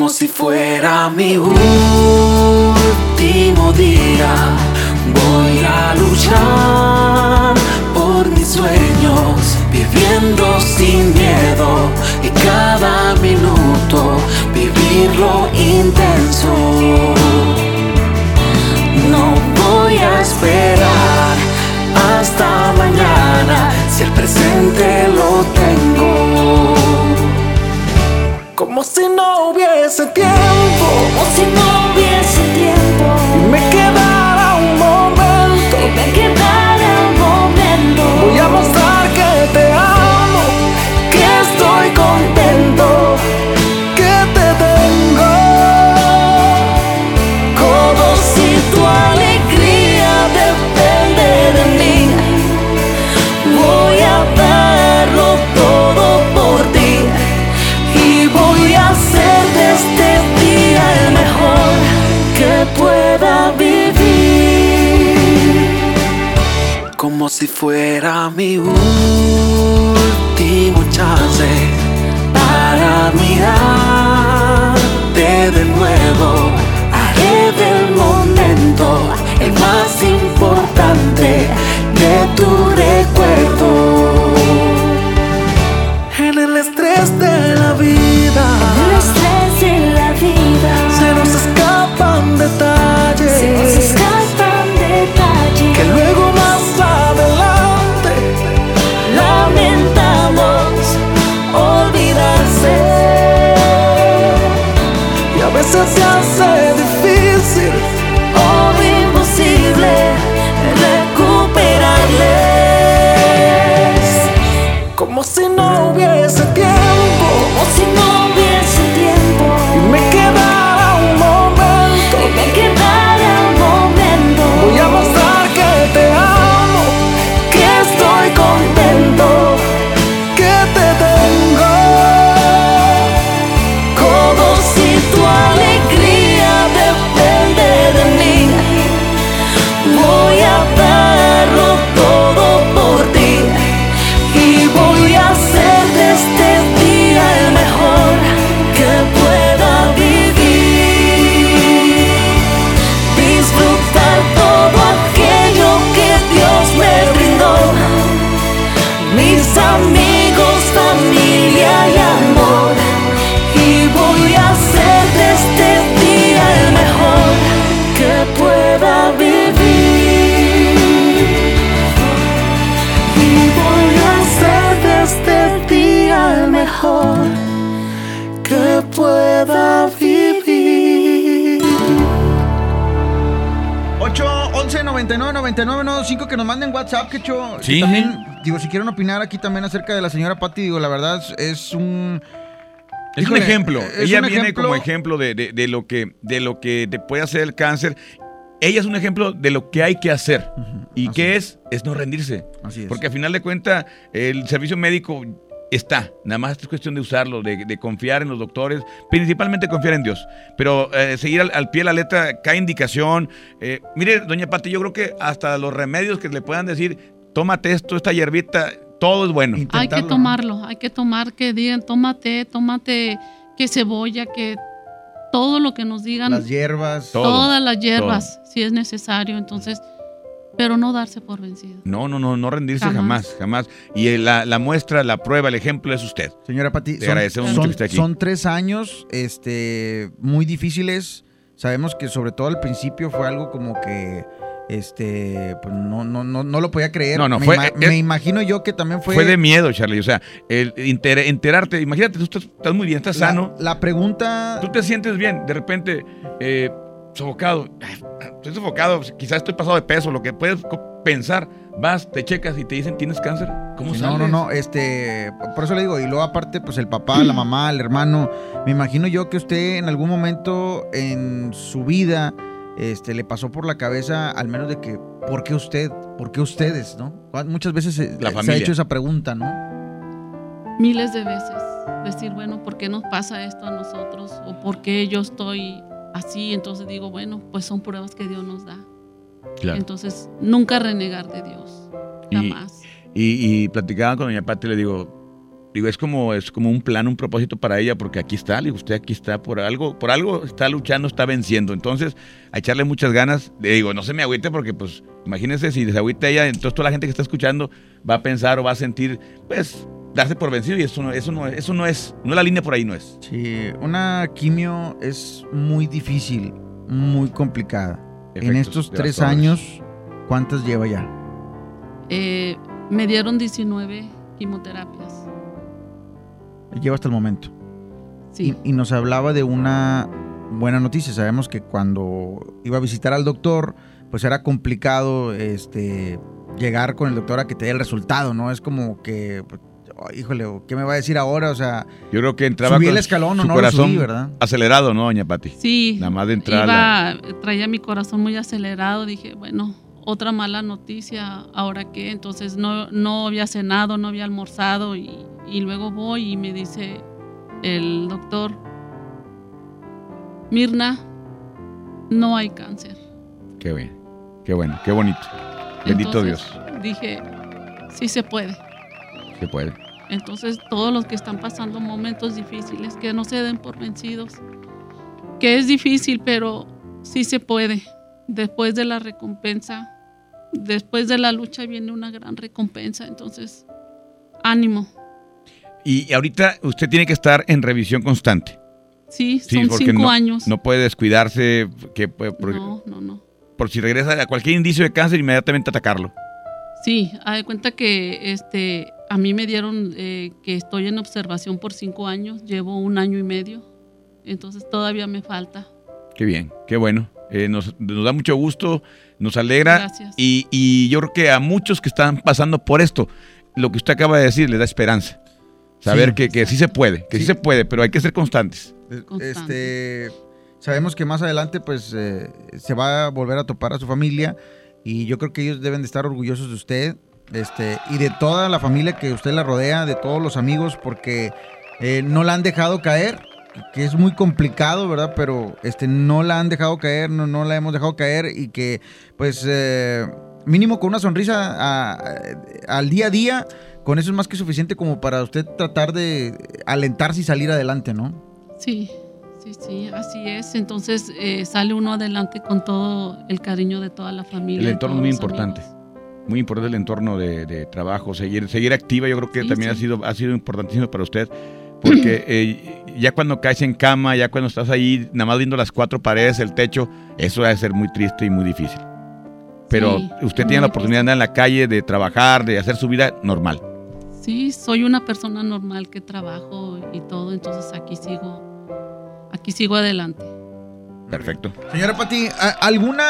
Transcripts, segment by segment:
como si fuera mi último día. Voy a luchar por mis sueños, viviendo sin miedo y cada minuto vivirlo intenso. No voy a esperar hasta mañana si el presente lo tengo. Como si no hubiese tiempo, Como si no hubiese tiempo. y me quedara si fuera mi último chance para mirarte de nuevo. Haré del momento el más importante de tu recuerdo. En el estrés de la vida El estrés en la vida. se nos escapan detalles. Se nos escapan y a 11, 99, 99, 95 que nos manden WhatsApp, que hecho. Sí. También, digo, si quieren opinar aquí también acerca de la señora Patti, digo, la verdad es, es un. Es Híjole, un ejemplo. es Ella un viene ejemplo- como ejemplo de, de- de lo que, de lo que te puede hacer el cáncer. Ella es un ejemplo de lo que hay que hacer. ¿Y así qué es? Es no rendirse. Así es. Porque al final de cuentas, el servicio médico está. Nada más es cuestión de usarlo, de, de confiar en los doctores, principalmente confiar en Dios. Pero eh, seguir al, al pie de la letra, cada indicación. Eh, mire, doña Pati, yo creo que hasta los remedios que le puedan decir, tómate esto, esta hierbita, todo es bueno. Hay que tomarlo, hay que tomar que digan, tómate, tómate que cebolla, que todo lo que nos digan, Las hierbas. Todo. todas las hierbas, si es necesario, entonces, pero no darse por vencido. No, no, no, no rendirse jamás, Jamás. jamás. Y la, la muestra, la prueba, el ejemplo es usted. Señora Pati, Te son, agradecemos son- mucho que esté aquí. son tres años este, muy difíciles. Sabemos que sobre todo al principio fue algo como que este pues no, no, no, no lo podía creer. No, no, me, fue- ima- me imagino yo que también fue, Fue, de miedo, Charlie. O sea, el enter- enterarte, imagínate, tú estás, estás muy bien, estás la, sano, La pregunta. tú te sientes bien, de repente, eh, sofocado. Estoy sofocado, quizás estoy pasado de peso, lo que puedes pensar. Vas, te checas y te dicen, ¿tienes cáncer? ¿Cómo Sí, sales? no, no, no, este, por eso le digo, y luego aparte, pues el papá, la mamá, el hermano, me imagino yo que usted en algún momento en su vida, este, le pasó por la cabeza, al menos de que, ¿por qué usted? ¿Por qué ustedes, no? Muchas veces se, La se ha hecho esa pregunta, ¿no? Miles de veces decir, bueno, ¿por qué nos pasa esto a nosotros? ¿O por qué yo estoy así? Entonces digo, bueno, pues son pruebas que Dios nos da. Claro. Entonces, nunca renegar de Dios, jamás. Y, y platicaba con doña Pati le digo, digo, es como, es como un plan, un propósito para ella, porque aquí está, le digo, usted aquí está por algo, por algo está luchando, está venciendo. Entonces, a echarle muchas ganas. Le digo, no se me agüite porque, pues, imagínense si se agüita ella, entonces toda la gente que está escuchando va a pensar o va a sentir, pues, darse por vencido y eso no, eso no, eso no es, no la línea por ahí no es. Sí, una quimio es muy difícil, muy complicada. en estos tres años, ¿cuántas lleva ya? Eh, me dieron 19 quimioterapias. Lleva hasta el momento. Sí, Y, y nos hablaba de una buena noticia. Sabemos que cuando iba a visitar al doctor, pues era complicado este, llegar con el doctor a que te dé el resultado, ¿no? Es como que, pues, oh, híjole, ¿qué me va a decir ahora? O sea, Yo creo que entraba subí con el escalón o su no lo corazón subí, ¿verdad? acelerado, ¿no, doña Pati? sí. Nada más de entrar a la- Iba, traía mi corazón muy acelerado. Dije, bueno, otra mala noticia. ¿Ahora qué? Entonces no, no había cenado, no había almorzado. Y, y luego voy y me dice el doctor, Mirna, no hay cáncer. Qué bien, qué bueno, qué bonito. Bendito Entonces, Dios, Dije, sí se puede. se puede. Entonces, todos los que están pasando momentos difíciles, que no se den por vencidos. Que es difícil, pero sí se puede. Después de la recompensa, después de la lucha viene una gran recompensa. Entonces, ánimo. Y ahorita usted tiene que estar en revisión constante. Sí, Sí, son porque cinco no, años. No puede descuidarse, que por, no, no, no. por si regresa a cualquier indicio de cáncer, inmediatamente atacarlo. Sí, haz de cuenta que este, a mí me dieron eh, que estoy en observación por cinco años, llevo un año y medio, entonces todavía me falta. Qué bien, qué bueno. Eh, nos, nos da mucho gusto, nos alegra. Gracias. Y, y yo creo que a muchos que están pasando por esto, lo que usted acaba de decir les da esperanza. Saber Sí. que, que sí se puede, que sí. Sí. se puede, pero hay que ser constantes. Este, sabemos que más adelante pues eh, se va a volver a topar a su familia y yo creo que ellos deben de estar orgullosos de usted este, y de toda la familia que usted la rodea, de todos los amigos, porque eh, no la han dejado caer, que es muy complicado, ¿verdad? Pero este, no la han dejado caer, no, no la hemos dejado caer y que pues eh, mínimo con una sonrisa al día a día, con eso es más que suficiente como para usted tratar de alentarse y salir adelante, ¿no? Sí, sí, sí, así es. Entonces eh, sale uno adelante con todo el cariño de toda la familia. El entorno todos muy importante. amigos. Muy importante el entorno de, de trabajo, seguir, seguir activa, yo creo que Sí, también sí. ha sido ha sido importantísimo para usted, porque eh, ya cuando caes en cama, ya cuando estás ahí, nada más viendo las cuatro paredes, el techo, eso debe ser muy triste y muy difícil. Pero Sí, usted tiene la oportunidad de andar en la calle, de trabajar, de hacer su vida normal. Sí, soy una persona normal que trabajo y todo, entonces aquí sigo, aquí sigo adelante. Perfecto. Señora Pati, ¿a- ¿alguna,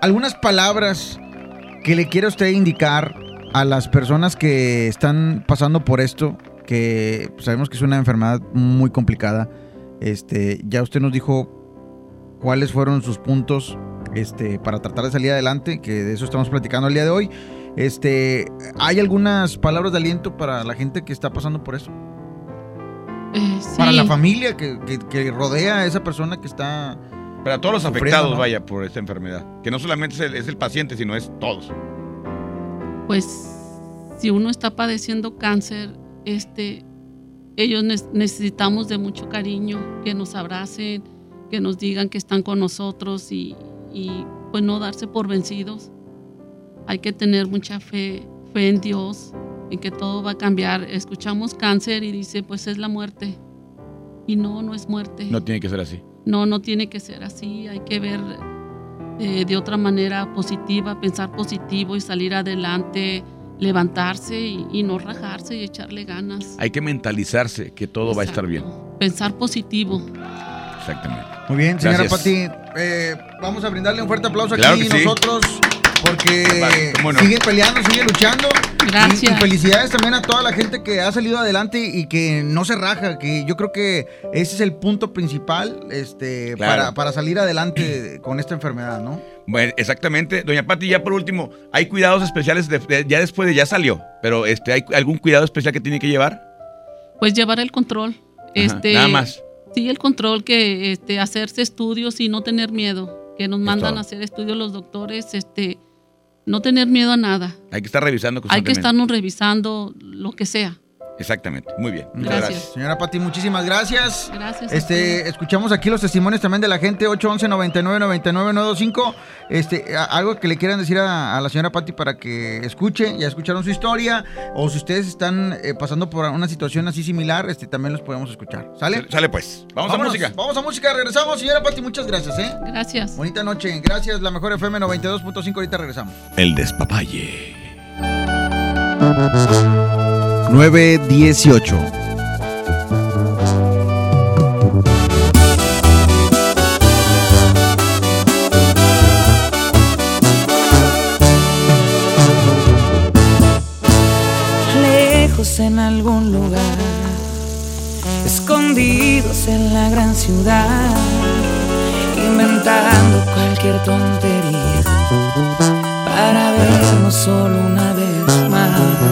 algunas palabras que le quiera usted indicar a las personas que están pasando por esto, que sabemos que es una enfermedad muy complicada? Este, ya usted nos dijo cuáles fueron sus puntos este, para tratar de salir adelante, que de eso estamos platicando el día de hoy. Este, ¿Hay algunas palabras de aliento para la gente que está pasando por eso? Eh, sí, Para la familia que, que- que rodea a esa persona que está... Para todos los Sufriendo, afectados, ¿no? vaya, por esta enfermedad. Que no solamente es el, es el paciente, sino es todos. pues si uno está padeciendo cáncer, este, ellos ne- necesitamos de mucho cariño, que nos abracen, que nos digan que están con nosotros y, y, pues no darse por vencidos. Hay que tener mucha fe, fe en Dios, en que todo va a cambiar. Escuchamos cáncer y dice, pues es la muerte. Y no, no es muerte. No tiene que ser así. No, no tiene que ser así. Hay que ver eh, de otra manera positiva, pensar positivo y salir adelante, levantarse y, y no rajarse y echarle ganas. Hay que mentalizarse que todo va a estar bien. Pensar positivo. Exactamente. Muy bien, señora Gracias. Pati. eh, vamos a brindarle un fuerte aplauso Claro aquí que sí. nosotros porque Vale, sigue peleando, sigue luchando. Gracias. Y, y felicidades también a toda la gente que ha salido adelante y que no se raja, que yo creo que ese es el punto principal este, Claro. para, para salir adelante con esta enfermedad, ¿no? Bueno, exactamente. Doña Pati, ya por último, ¿hay cuidados especiales de- de- ya después de ya salió? Pero este, ¿hay algún cuidado especial que tiene que llevar? Pues llevar el control. Ajá, este, Nada más. Sí, el control que este, hacerse estudios y no tener miedo. Que nos mandan a hacer estudios los doctores, este, no tener miedo a nada. Hay que estar revisando Hay que estarnos revisando lo que sea. Exactamente. Muy bien. Muchas Gracias. gracias. Señora Pati, muchísimas gracias. Gracias. Este, escuchamos aquí los testimonios también de la gente 811 99 99 925. Este, algo que le quieran decir a, a la señora Pati para que escuche, ya escucharon su historia o si ustedes están eh, pasando por una situación así similar, este también los podemos escuchar. ¿Sale? Sale pues. Vamos Vámonos, a música. Vamos a música, regresamos, señora Pati, muchas gracias, ¿eh? Gracias. Bonita noche, gracias, la mejor FM 92.5, ahorita regresamos. El despapalle. 918. lejos en algún lugar, escondidos en la gran ciudad, inventando cualquier tontería para vernos solo una vez más.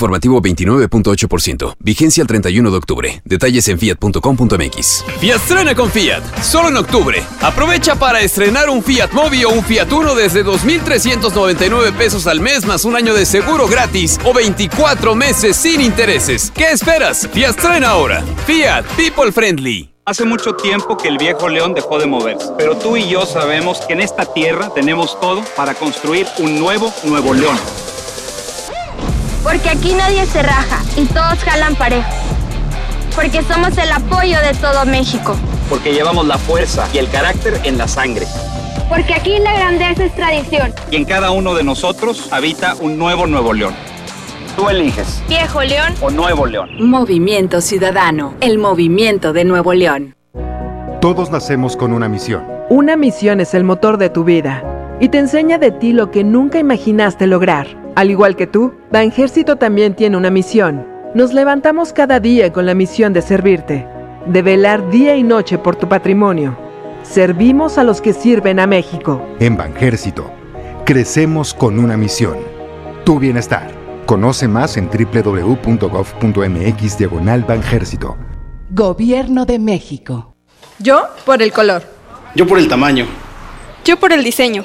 informativo 29.8%. Vigencia el 31 de octubre. Detalles en fiat.com.mx. Fiat estrena con Fiat, solo en octubre. Aprovecha para estrenar un Fiat Mobi o un Fiat Uno desde 2.399 pesos al mes más un año de seguro gratis o 24 meses sin intereses. ¿Qué esperas? Fiat estrena ahora. Fiat, people friendly. Hace mucho tiempo que el viejo león dejó de moverse, pero tú y yo sabemos que en esta tierra tenemos todo para construir un nuevo Nuevo León. Porque aquí nadie se raja y todos jalan parejo. Porque somos el apoyo de todo México. Porque llevamos la fuerza y el carácter en la sangre. Porque aquí la grandeza es tradición. Y en cada uno de nosotros habita un nuevo Nuevo León. Tú eliges, Viejo León. o Nuevo León. Movimiento Ciudadano, el movimiento de Nuevo León. Todos nacemos con una misión. Una misión es el motor de tu vida y te enseña de ti lo que nunca imaginaste lograr. Al igual que tú, Banjército también tiene una misión. Nos levantamos cada día con la misión de servirte, de velar día y noche por tu patrimonio. Servimos a los que sirven a México. En Banjército, crecemos con una misión. Tu bienestar. Conoce más en www.gov.mx diagonal Banjército. Gobierno de México. Yo por el color. Yo por el tamaño. Yo por el diseño.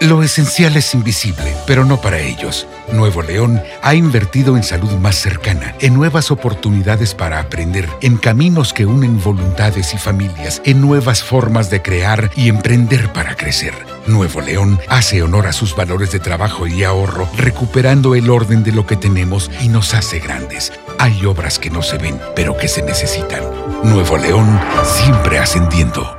Lo esencial es invisible, pero no para ellos. Nuevo León ha invertido en salud más cercana, en nuevas oportunidades para aprender, en caminos que unen voluntades y familias, en nuevas formas de crear y emprender para crecer. Nuevo León hace honor a sus valores de trabajo y ahorro, recuperando el orden de lo que tenemos y nos hace grandes. Hay obras que no se ven, pero que se necesitan. Nuevo León siempre ascendiendo.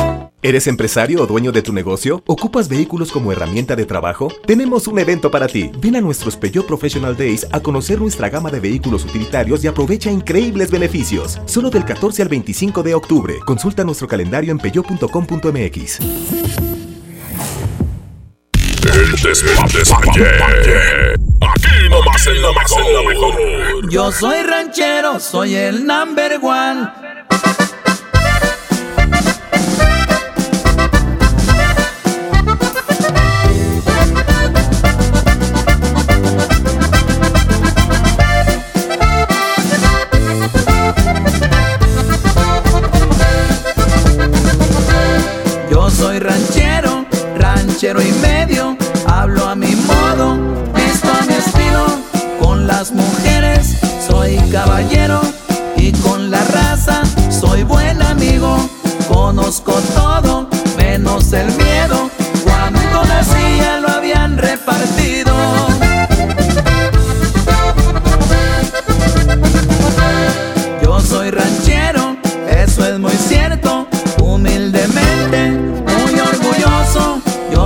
¿Eres empresario o dueño de tu negocio? ¿Ocupas vehículos como herramienta de trabajo? Tenemos un evento para ti. Ven a nuestros Peugeot Professional Days a conocer nuestra gama de vehículos utilitarios y aprovecha increíbles beneficios. Solo del 14 al 25 de octubre. Consulta nuestro calendario en peugeot.com.mx. El despapalle. Aquí nomás en la mejor. Yo soy ranchero, soy el number one. Soy ranchero, ranchero y medio, hablo a mi modo, visto a mi estilo, con las mujeres soy caballero y con la raza soy buen amigo, conozco todo menos el miedo, cuando nacía lo habían repartido.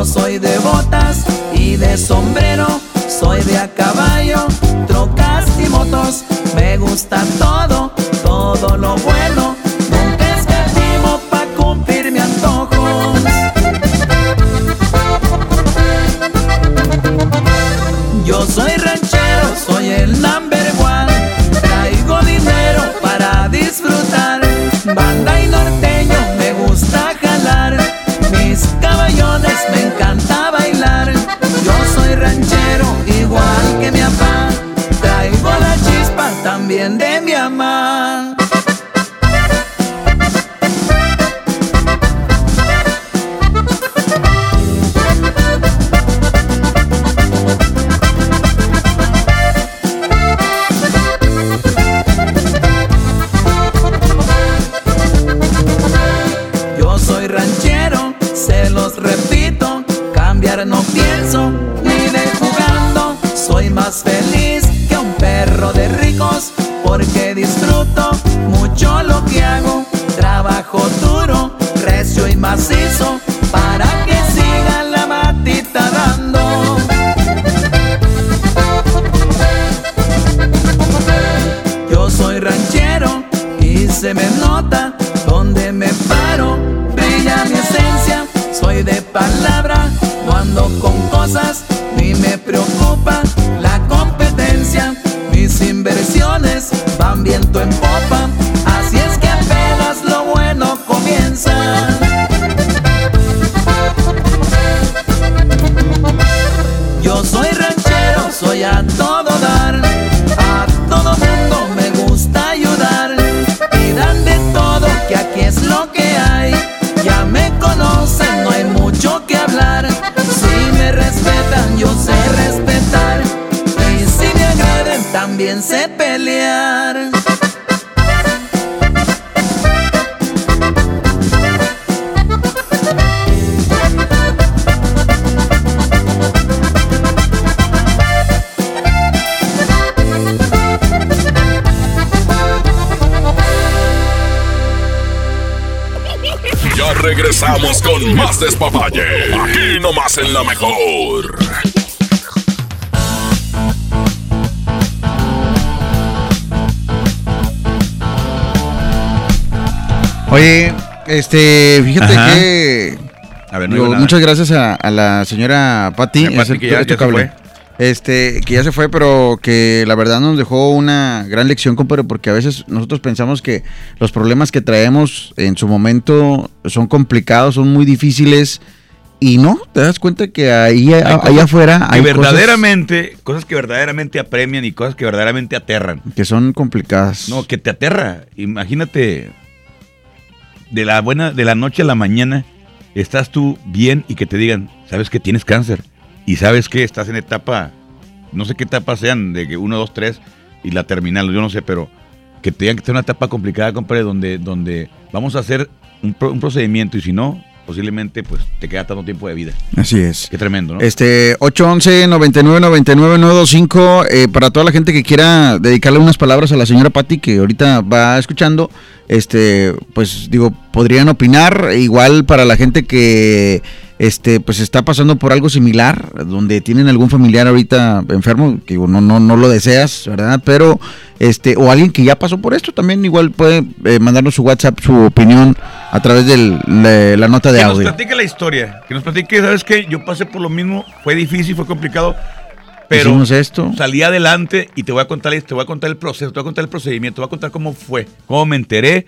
Soy de botas y de sombrero, soy de a caballo, trocas y motos. Me gusta todo, todo lo bueno. Con más despapalle. Aquí nomás en la mejor. Oye, este, fíjate Ajá. que. A ver, no digo, digo nada. muchas gracias a, a la señora Patti. Doña Patti, que ya- ya se fue. Este, que ya se fue, pero que la verdad nos dejó una gran lección, compadre, porque a veces nosotros pensamos que los problemas que traemos en su momento son complicados, son muy difíciles. Y no, te das cuenta que ahí, Hay allá afuera hay que cosas verdaderamente, cosas que verdaderamente apremian y cosas que verdaderamente aterran. que son complicadas. No, que te aterra. Imagínate de la buena, de la noche a la mañana, estás tú bien y que te digan, sabes que tienes cáncer y sabes que estás en etapa, no sé qué etapa sean, de que uno, dos, tres y la terminal, yo no sé, pero que te digan que en una etapa complicada, compadre, donde, donde vamos a hacer un, pro- un procedimiento y si no, posiblemente pues te queda tanto tiempo de vida. Así es. Qué tremendo, ¿no? Este, 811 99 99 925 eh, para toda la gente que quiera dedicarle unas palabras a la señora Patti que ahorita va escuchando, este, pues digo, podrían opinar, igual para la gente que este pues está pasando por algo similar, donde tienen algún familiar ahorita enfermo, que no no no lo deseas, ¿verdad? Pero este o alguien que ya pasó por esto también igual puede eh, mandarnos su WhatsApp, su opinión a través de la nota de que nos audio. platique la historia, que nos platique, ¿sabes qué? Yo pasé por lo mismo, fue difícil, fue complicado, pero Hicimos esto. salí adelante y te voy a contar, te voy a contar el proceso, te voy a contar el procedimiento, te voy a contar cómo fue, cómo me enteré,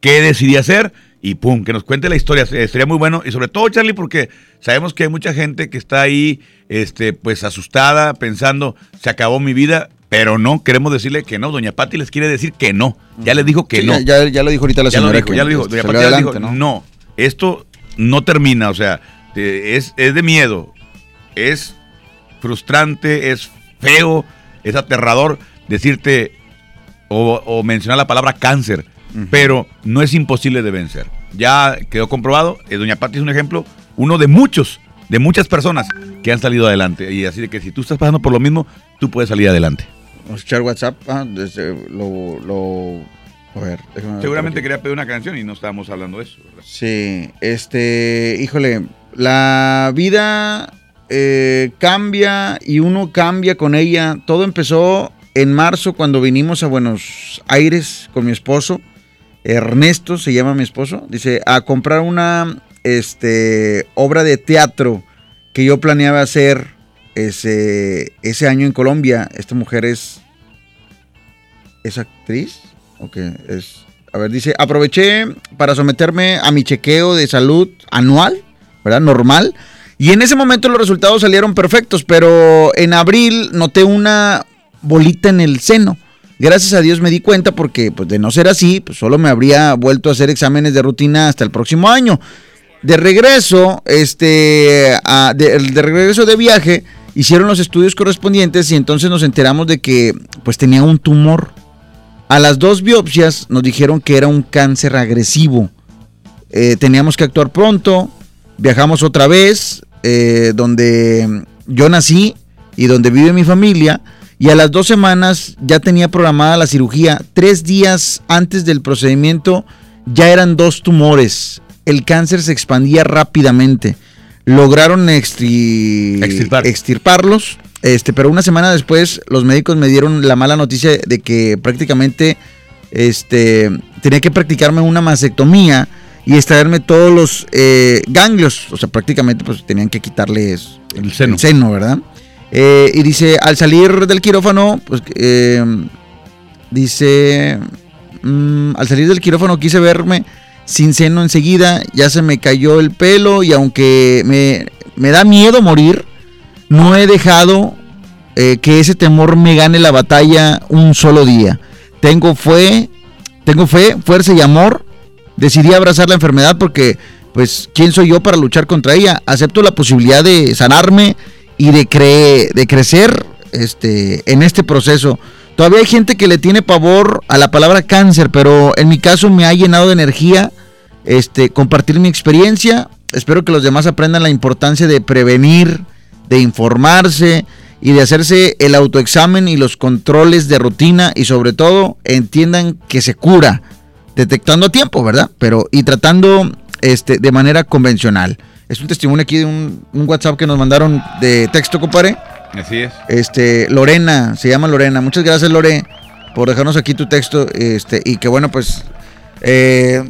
qué decidí hacer y pum, que nos cuente la historia, sería muy bueno y sobre todo Charlie porque sabemos que hay mucha gente que está ahí, este, pues asustada, pensando, se acabó mi vida. Pero no, queremos decirle que no. Doña Patti les quiere decir que no. Ya les dijo que Sí, no. ya, ya- lo dijo ahorita la Ya lo señora. dijo, que ya lo dijo. Doña adelante, dijo, no. esto no termina, o sea, es, es de miedo, es frustrante, es feo, es aterrador decirte o, o mencionar la palabra cáncer, pero no es imposible de vencer. Ya quedó comprobado, eh, Doña Pati es un ejemplo, uno de muchos, de muchas personas que han salido adelante. Y así de que si tú estás pasando por lo mismo, tú puedes salir adelante. Vamos a echar WhatsApp. Ah, desde lo, lo- A ver, Seguramente quería pedir una canción y no estábamos hablando de eso. ¿verdad? Sí, este, híjole, la vida eh, cambia y uno cambia con ella. Todo empezó en marzo cuando vinimos a Buenos Aires con mi esposo. Ernesto se llama mi esposo. Dice, a comprar una este, obra de teatro que yo planeaba hacer ese, ese año en Colombia. Esta mujer es... ¿Es actriz? ¿O qué? Es... A ver, dice, aproveché para someterme a mi chequeo de salud anual, ¿verdad? Normal. Y en ese momento los resultados salieron perfectos, pero en abril noté una bolita en el seno. Gracias a Dios me di cuenta porque pues, de no ser así, pues solo me habría vuelto a hacer exámenes de rutina hasta el próximo año. De regreso, este, de regreso de viaje, hicieron los estudios correspondientes y entonces nos enteramos de que pues tenía un tumor. A las dos biopsias nos dijeron que era un cáncer agresivo. Eh, teníamos que actuar pronto. Viajamos otra vez, eh, donde yo nací y donde vive mi familia. Y a las dos semanas ya tenía programada la cirugía. Tres días antes del procedimiento ya eran dos tumores el cáncer se expandía rápidamente. Lograron Extirpar. extirparlos, este, pero una semana después los médicos me dieron la mala noticia de que prácticamente este, tenía que practicarme una mastectomía y extraerme todos los eh, ganglios. O sea, prácticamente pues tenían que quitarles El seno. ¿verdad? Eh, y dice, al salir del quirófano, pues eh, dice, mm, al salir del quirófano quise verme sin seno enseguida, ya se me cayó el pelo y aunque me, me da miedo morir, no he dejado eh, que ese temor me gane la batalla un solo día. Tengo fe, tengo fe, fuerza y amor. Decidí abrazar la enfermedad porque, pues, ¿quién soy yo para luchar contra ella? Acepto la posibilidad de sanarme y de, cre- de crecer este, en este proceso. Todavía hay gente que le tiene pavor a la palabra cáncer, pero en mi caso me ha llenado de energía este, compartir mi experiencia. Espero que los demás aprendan la importancia de prevenir, de informarse y de hacerse el autoexamen y los controles de rutina y sobre todo entiendan que se cura detectando a tiempo, ¿verdad? Pero y tratando este, de manera convencional. Es un testimonio aquí de un, un WhatsApp que nos mandaron de texto, compadre. Así es. Este, Lorena, se llama Lorena. Muchas gracias, Lore, por dejarnos aquí tu texto. Este, y que bueno, pues. eh,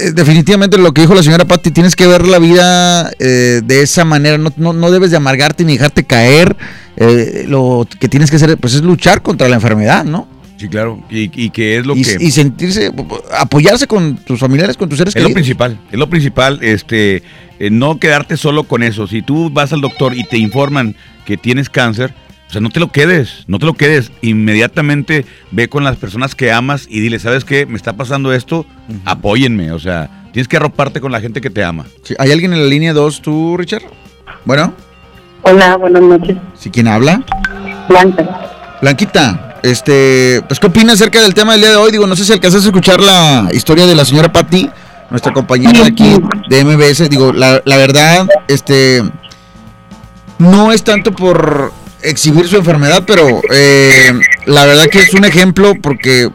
eh, definitivamente lo que dijo la señora Patti, tienes que ver la vida eh, de esa manera. No, no- no debes de amargarte ni dejarte caer. Eh, lo que tienes que hacer, pues, es luchar contra la enfermedad, ¿no? Sí, claro. Y, y que es lo Y, que. y sentirse, apoyarse con tus familiares, con tus seres Es lo queridos. principal, es lo principal, este, eh, no quedarte solo con eso. Si tú vas al doctor y te informan que tienes cáncer, o sea, no te lo quedes, no te lo quedes. Inmediatamente ve con las personas que amas y dile, ¿sabes qué? Me está pasando esto, apóyenme. O sea, tienes que arroparte con la gente que te ama. Sí, ¿Hay alguien en la línea 2, tú, Richard? Bueno, Hola, buenas noches. ¿sí quién habla? Blanca. Blanquita, este, pues, ¿qué opinas acerca del tema del día de hoy? Digo, no sé si alcanzaste a escuchar la historia de la señora Patti, nuestra compañera aquí de MBS. Digo, la, la verdad, este, no es tanto por exhibir su enfermedad, pero eh, la verdad que es un ejemplo porque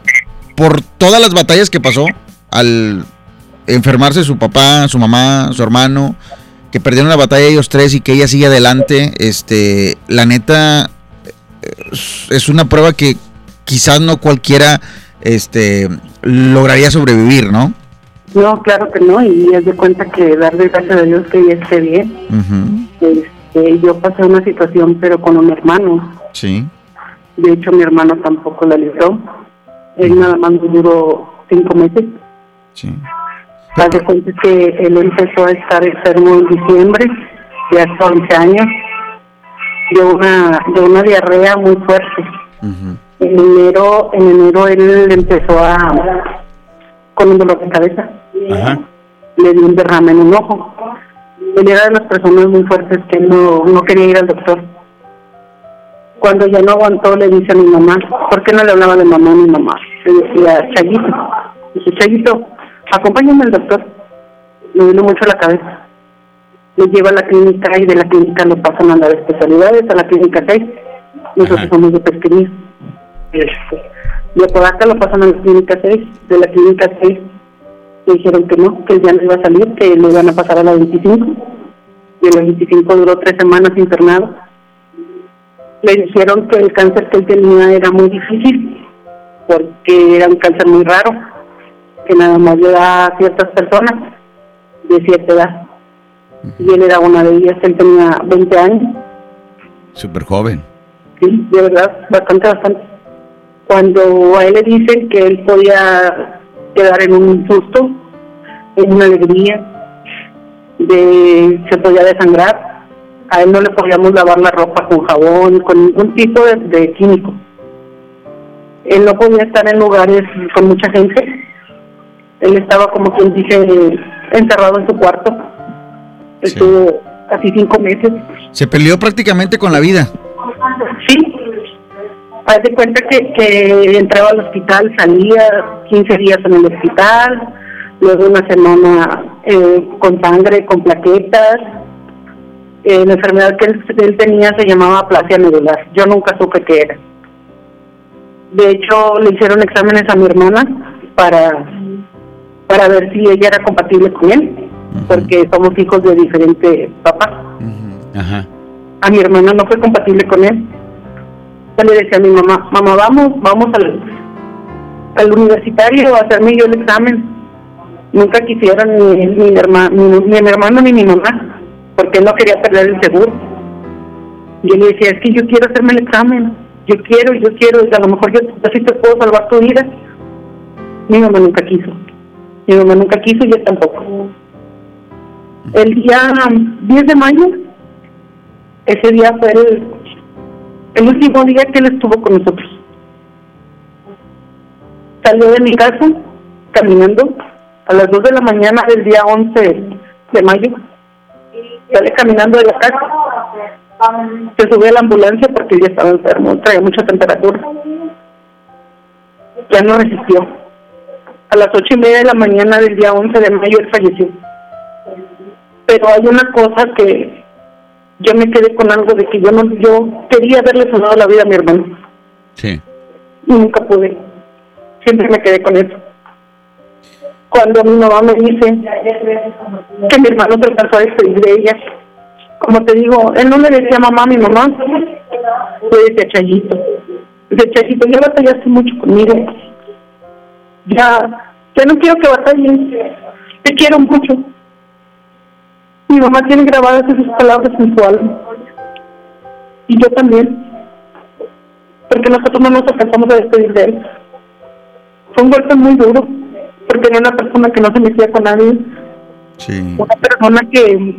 por todas las batallas que pasó al enfermarse su papá, su mamá, su hermano, que perdieron la batalla ellos tres y que ella sigue adelante, este, la neta es- es una prueba que quizás no cualquiera este lograría sobrevivir, ¿no? No, claro que no, y es de cuenta que darle gracias a Dios que ella esté bien. Este, yo pasé una situación, pero con un hermano. Sí. De hecho, mi hermano tampoco la libró. Él nada más duró cinco meses. Sí. Haz de cuenta que él empezó a estar enfermo en diciembre, de hace 11 años, de una, de una diarrea muy fuerte. En enero, en enero él empezó a con un dolor de cabeza. Le dio un derrame en un ojo. Él era de las personas muy fuertes que no, no quería ir al doctor. Cuando ya no aguantó, le dice a mi mamá, ¿por qué no le hablaba de mamá a mi mamá? Le decía, Chayito. Dice, Chayito, acompáñame al doctor. Le duele mucho la cabeza. Lo lleva a la clínica y de la clínica lo pasan a las especialidades, a la clínica 6. Nosotros somos de pesquería. Este, de Apodaca lo pasan a la clínica 6. De la clínica 6 le dijeron que no, que ya no iba a salir, que lo iban a pasar a la 25. Y en la 25 duró tres semanas internado. Le dijeron que el cáncer que él tenía era muy difícil, porque era un cáncer muy raro, que nada más le da a ciertas personas de cierta edad. Y él era una de ellas, él tenía 20 años, Súper joven. sí, de verdad, bastante, bastante. Cuando a él le dicen que él podía quedar en un susto, en una alegría, de se podía desangrar, a él no le podíamos lavar la ropa con jabón, con ningún tipo de, de químico. Él no podía estar en lugares con mucha gente. Él estaba, como quien dice, encerrado en su cuarto. Estuvo casi cinco meses. Se peleó prácticamente con la vida. Sí. Haz de cuenta que, que entraba al hospital, salía 15 días en el hospital, luego una semana eh, con sangre, con plaquetas. Eh, la enfermedad que él, él tenía se llamaba aplasia medular. Yo nunca supe qué era. De hecho, le hicieron exámenes a mi hermana para, para ver si ella era compatible con él, porque somos hijos de diferente papá. Ajá. A mi hermana no fue compatible con él. Yo le decía a mi mamá, mamá, vamos, vamos al, al universitario a hacerme yo el examen. Nunca quisieron ni, ni, mi herma- ni, ni mi hermano ni mi mamá, porque él no quería perder el seguro. Yo le decía, es que yo quiero hacerme el examen, yo quiero, yo quiero, y a lo mejor yo, yo sí te puedo salvar tu vida. Mi mamá nunca quiso. Mi mamá nunca quiso y él tampoco. El día 10 de mayo, ese día fue el, el último día que él estuvo con nosotros. Salió de mi casa caminando a las 2 de la mañana del día 11 de mayo. Sale caminando de la casa. Se subió a la ambulancia porque ya estaba enfermo, traía mucha temperatura. Ya no resistió. A las ocho y media de la mañana del día 11 de mayo él falleció. Pero hay una cosa que yo me quedé con algo de que yo no, yo quería haberle salvado la vida a mi hermano Sí. y nunca pude. Siempre me quedé con eso. Cuando mi mamá me dice que mi hermano se alcanzó a despedir de ella, como te digo, él no le decía mamá a mi mamá, le decía Chayito. Dice Chayito, ya batallaste mucho conmigo. Ya, ya no quiero que batalles. Te quiero mucho. Mi mamá tiene grabadas esas palabras en su alma. Y yo también porque nosotros no nos alcanzamos a despedir de él. Fue un golpe muy duro, porque era una persona que no se metía con nadie, Sí. una persona que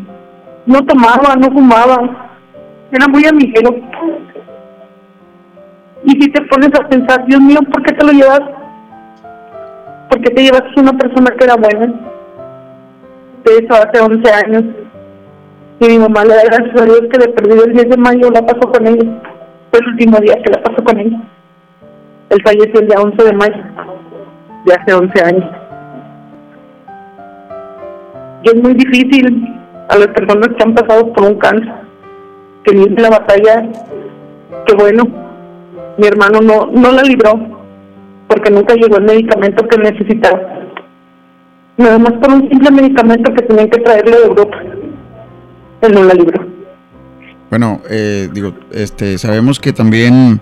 no tomaba, no fumaba, era muy amiguero. Y si te pones a pensar, Dios mío, ¿por qué te lo llevas? ¿Por qué te llevas a una persona que era buena? De eso hace 11 años. Y mi mamá le da gracias a Dios que le perdió el 10 de mayo, la pasó con ella. Fue el último día que la pasó con ella. Él falleció el día 11 de mayo, de hace 11 años. Y es muy difícil a las personas que han pasado por un cáncer, que viven la batalla, que bueno, mi hermano no, no la libró, porque nunca llegó el medicamento que necesitaba. Nada más por un simple medicamento que tenían que traerle de Europa. Él no la libró. Bueno, eh, digo, este, sabemos que también,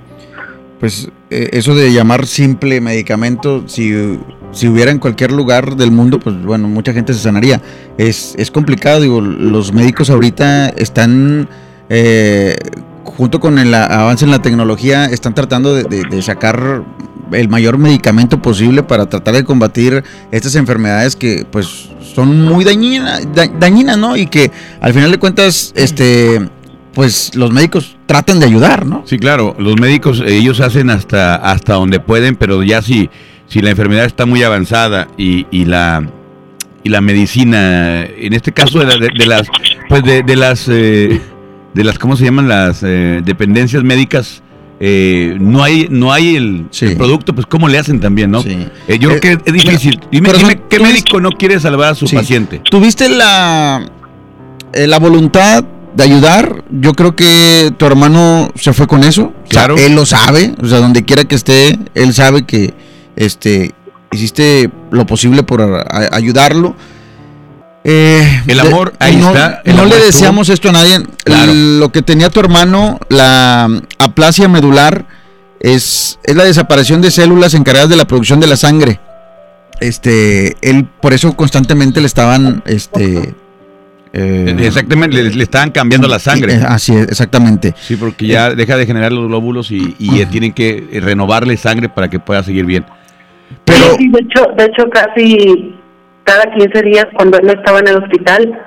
pues, eh, eso de llamar simple medicamento, si, si hubiera en cualquier lugar del mundo, pues, bueno, mucha gente se sanaría. Es, es complicado, digo, los médicos ahorita están, eh, junto con el avance en la tecnología, están tratando de sacar el mayor medicamento posible para tratar de combatir estas enfermedades que, pues, son muy dañinas, da- dañinas, ¿no? Y que al final de cuentas, este, pues los médicos tratan de ayudar, ¿no? Sí, claro, los médicos ellos hacen hasta hasta donde pueden, pero ya si si la enfermedad está muy avanzada y, y la y la medicina, en este caso de, de- de las pues de, de las eh, de las cómo se llaman las eh, dependencias médicas eh, no hay no hay el, el producto, pues cómo le hacen también, ¿no? Eh, yo creo que es difícil. Dime, ¿qué médico no quiere salvar a su Sí. paciente? ¿Tuviste la, eh, la voluntad de ayudar? Yo creo que tu hermano se fue con eso. O sea, Claro. él lo sabe. O sea, donde quiera que esté, él sabe que este hiciste lo posible por ayudarlo. Eh, El de- amor, ahí no, está, el no le deseamos esto a nadie. Claro. Lo que tenía tu hermano, la aplasia medular, es, es la desaparición de células encargadas de la producción de la sangre. Este, él por eso constantemente le estaban, este, eh, Exactamente, le, le estaban cambiando la sangre. eh, así es, exactamente. Sí, porque ya deja de generar los glóbulos y, y tienen que eh, renovarle sangre para que pueda seguir bien. Pero de hecho, de hecho casi cada 15 días cuando él estaba en el hospital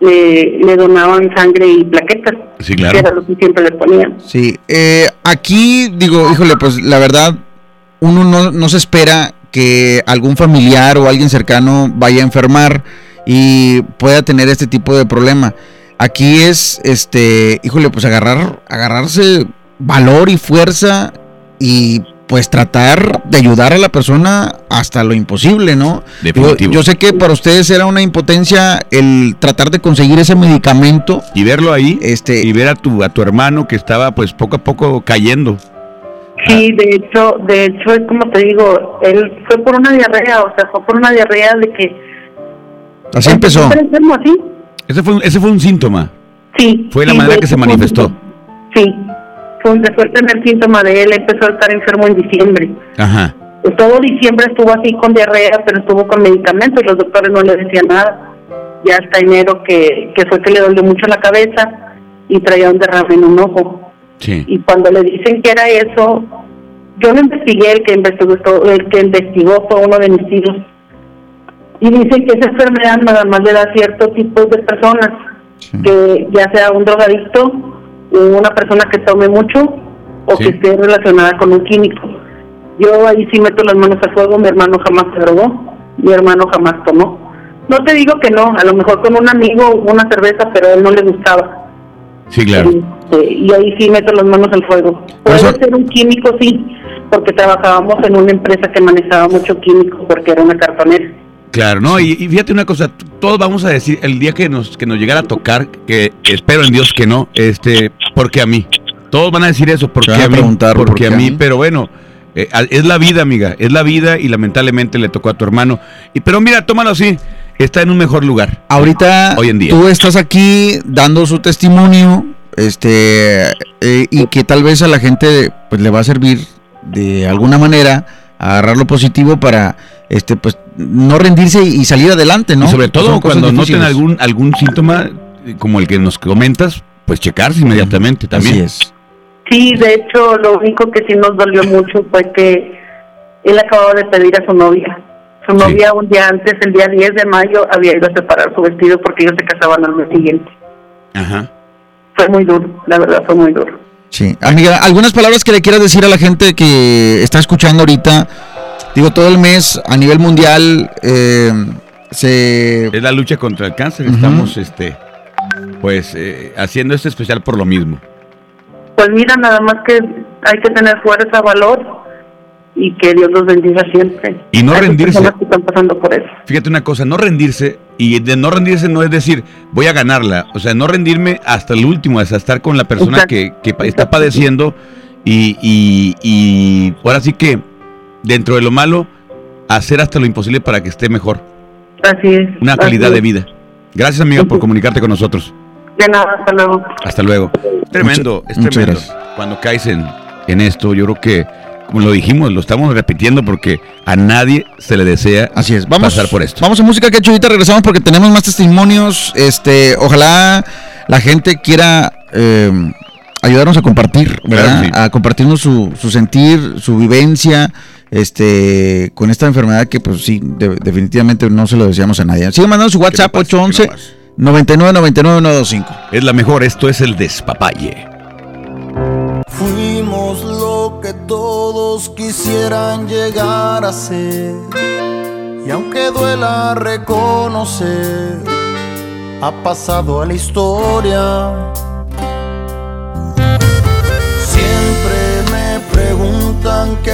le, le donaban sangre y plaquetas. Sí, claro. Que era lo que siempre le ponían. Sí, eh, aquí digo, híjole, pues la verdad, uno no, no se espera que algún familiar o alguien cercano vaya a enfermar y pueda tener este tipo de problema. Aquí es, este, híjole, pues agarrar, agarrarse valor y fuerza y pues tratar de ayudar a la persona hasta lo imposible, ¿no? Definitivo. Yo, yo sé que para ustedes era una impotencia el tratar de conseguir ese medicamento. Y verlo ahí Este, y ver a tu, a tu hermano que estaba pues poco a poco cayendo. Sí, de hecho, de hecho es como te digo, él fue por una diarrea, o sea, fue por una diarrea de que Así empezó. Enfermo así. Ese fue, un- ese fue un síntoma. Sí. Fue la sí, manera que se manifestó. Sí, fue un fue el primer síntoma de él, empezó a estar enfermo en diciembre. Ajá. Pues todo diciembre estuvo así con diarrea, pero estuvo con medicamentos y los doctores no le decían nada. Ya hasta enero que, que fue que le dolió mucho la cabeza y traía un derrame en un ojo. Sí. Y cuando le dicen que era eso, yo lo investigué, el que investigó, el que investigó fue uno de mis hijos. Y dicen que esa enfermedad nada más le da a ciertos tipos de personas, que ya sea un drogadicto, una persona que tome mucho o Sí. que esté relacionada con un químico. Yo ahí sí meto las manos al fuego, mi hermano jamás se drogó, mi hermano jamás tomó. No te digo que no, a lo mejor con un amigo una cerveza, pero a él no le gustaba. Sí, claro. Este, y ahí sí meto las manos al fuego. Puede ser un químico, sí, porque trabajábamos en una empresa que manejaba mucho químico, porque era una cartonera. Claro, no, y, y fíjate una cosa, todos vamos a decir el día que nos que nos llegara a tocar, que espero en Dios que no, este, porque a mí. Todos van a decir eso, porque a a mí, preguntar, porque ¿por qué a a mí, mí? pero bueno, eh, a- es la vida, amiga, es la vida y lamentablemente le tocó a tu hermano. Y pero mira, tómalo así, está en un mejor lugar. Ahorita hoy en día. tú estás aquí dando su testimonio, este, eh, y que tal vez a la gente pues le va a servir de alguna manera a agarrar lo positivo para, este, pues no rendirse y salir adelante, ¿no? Y sobre Son todo cuando noten algún algún síntoma como el que nos comentas, pues checarse inmediatamente también. Así es. Sí, de hecho, lo único que sí nos dolió mucho fue que él acababa de pedir a su novia. Su novia un día antes, el día 10 de mayo, había ido a separar su vestido porque ellos se casaban al mes siguiente. Ajá. Fue muy duro, la verdad fue muy duro. Sí. Amiga, algunas palabras que le quieras decir a la gente que está escuchando ahorita. Digo, todo el mes a nivel mundial eh, se... Es la lucha contra el cáncer, estamos este pues eh, haciendo este especial por lo mismo. Pues mira, nada más que hay que tener fuerza, valor y que Dios los bendiga siempre. Y no Hay rendirse. que están pasando por eso. Fíjate una cosa, no rendirse, y de no rendirse no es decir, voy a ganarla, o sea, no rendirme hasta el último, hasta estar con la persona Exacto. que, que está padeciendo y, y, y ahora sí que dentro de lo malo, hacer hasta lo imposible para que esté mejor, Así es. una así calidad es. de vida. Gracias amiga por comunicarte con nosotros. De nada, hasta luego. Hasta luego. Tremendo, Mucha- es tremendo. gracias. Cuando caes en, en esto, yo creo que, como lo dijimos, lo estamos repitiendo porque a nadie se le desea Así es. Vamos, pasar por esto. Vamos a música que ahorita regresamos porque tenemos más testimonios. Este, ojalá la gente quiera eh, ayudarnos a compartir, ¿verdad? Claro, sí. A compartirnos su, su sentir, su vivencia, este, con esta enfermedad que, pues sí, de- definitivamente no se lo deseamos a nadie. Sigue mandando su WhatsApp 811 99 99 125. Es la mejor, esto es el despapalle. Fuimos lo que todos quisieran llegar a ser. Y aunque duela reconocer, ha pasado a la historia.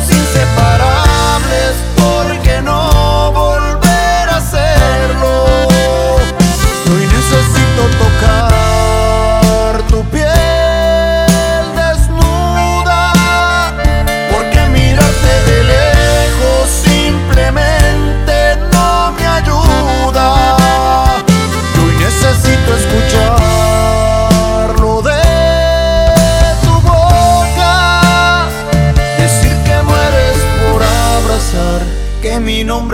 Si fuimos inseparables, ¿por qué no volver a hacerlo? Hoy necesito tocar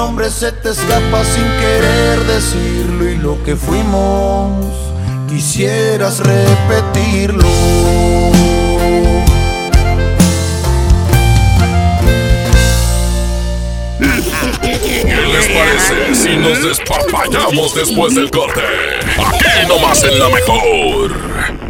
nombre se te escapa sin querer decirlo y lo que fuimos quisieras repetirlo. ¿Qué les parece si nos despapallamos después del corte? Aquí nomás en la mejor.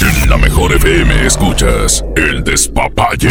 En la mejor FM escuchas el despapalle.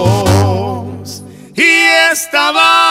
Estaba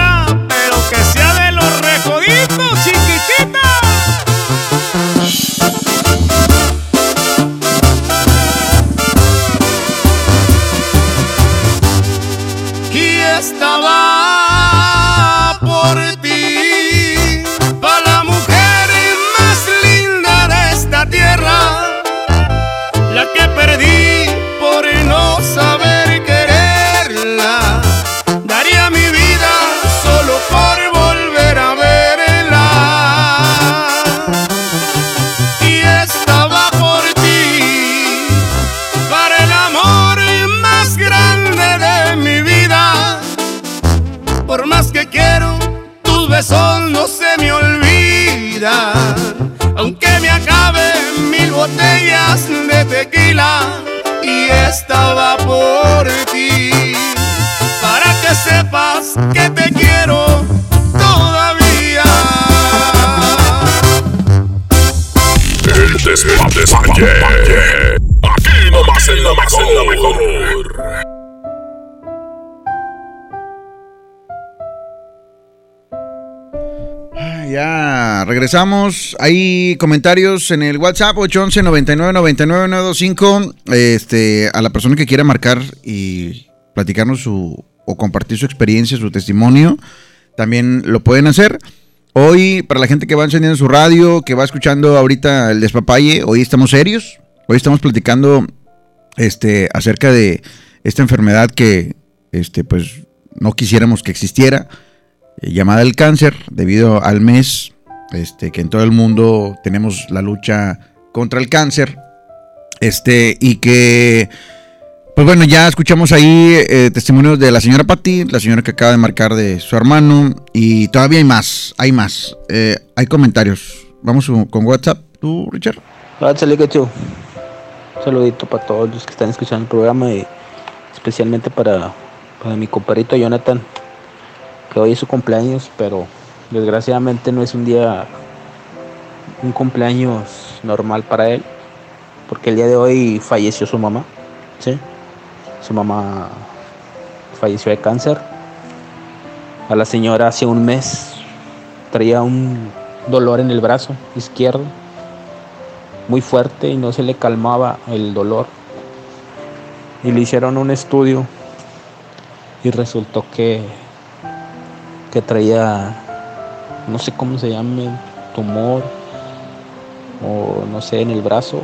regresamos. Hay comentarios en el WhatsApp 811 99 99 925. Este, a la persona que quiera marcar y platicarnos su o compartir su experiencia, su testimonio, también lo pueden hacer. Hoy, para la gente que va encendiendo su radio, que va escuchando ahorita el despapalle, hoy estamos serios. Hoy estamos platicando este, acerca de esta enfermedad que este, pues, no quisiéramos que existiera eh, llamada el cáncer, debido al mes este, que en todo el mundo tenemos la lucha contra el cáncer. Este, y que, pues bueno, ya escuchamos ahí eh, testimonios de la señora Patti, la señora que acaba de marcar de su hermano, y todavía hay más, hay más, eh, hay comentarios. Vamos con WhatsApp, tú, Richard. Un saludito para todos los que están escuchando el programa y especialmente para, para mi compadrito Jonathan, que hoy es su cumpleaños, pero desgraciadamente no es un día, un cumpleaños normal para él, porque el día de hoy falleció su mamá, ¿sí? Su mamá falleció de cáncer. A la señora hace un mes traía un dolor en el brazo izquierdo muy fuerte y no se le calmaba el dolor. Y le hicieron un estudio y resultó que, que traía, no sé cómo se llame, tumor o no sé, en el brazo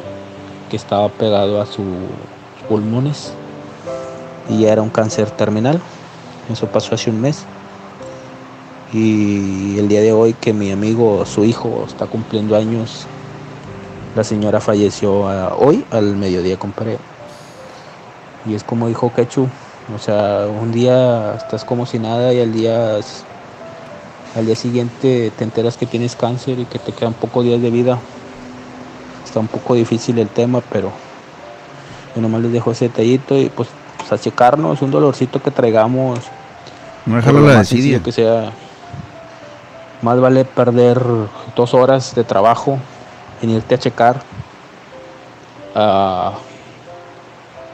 que estaba pegado a sus pulmones y ya era un cáncer terminal. Eso pasó hace un mes. Y el día de hoy que mi amigo, su hijo, está cumpliendo años, la señora falleció hoy al mediodía comparé. Y es como dijo Quechu, o sea, un día estás como si nada y al día, al día siguiente te enteras que tienes cáncer y que te quedan pocos días de vida. Está un poco difícil el tema, pero yo nomás les dejo ese detallito y pues, pues a checarnos, un dolorcito que traigamos. No dejarlo la desidia. que sea. Más vale perder dos horas de trabajo en irte a checar a,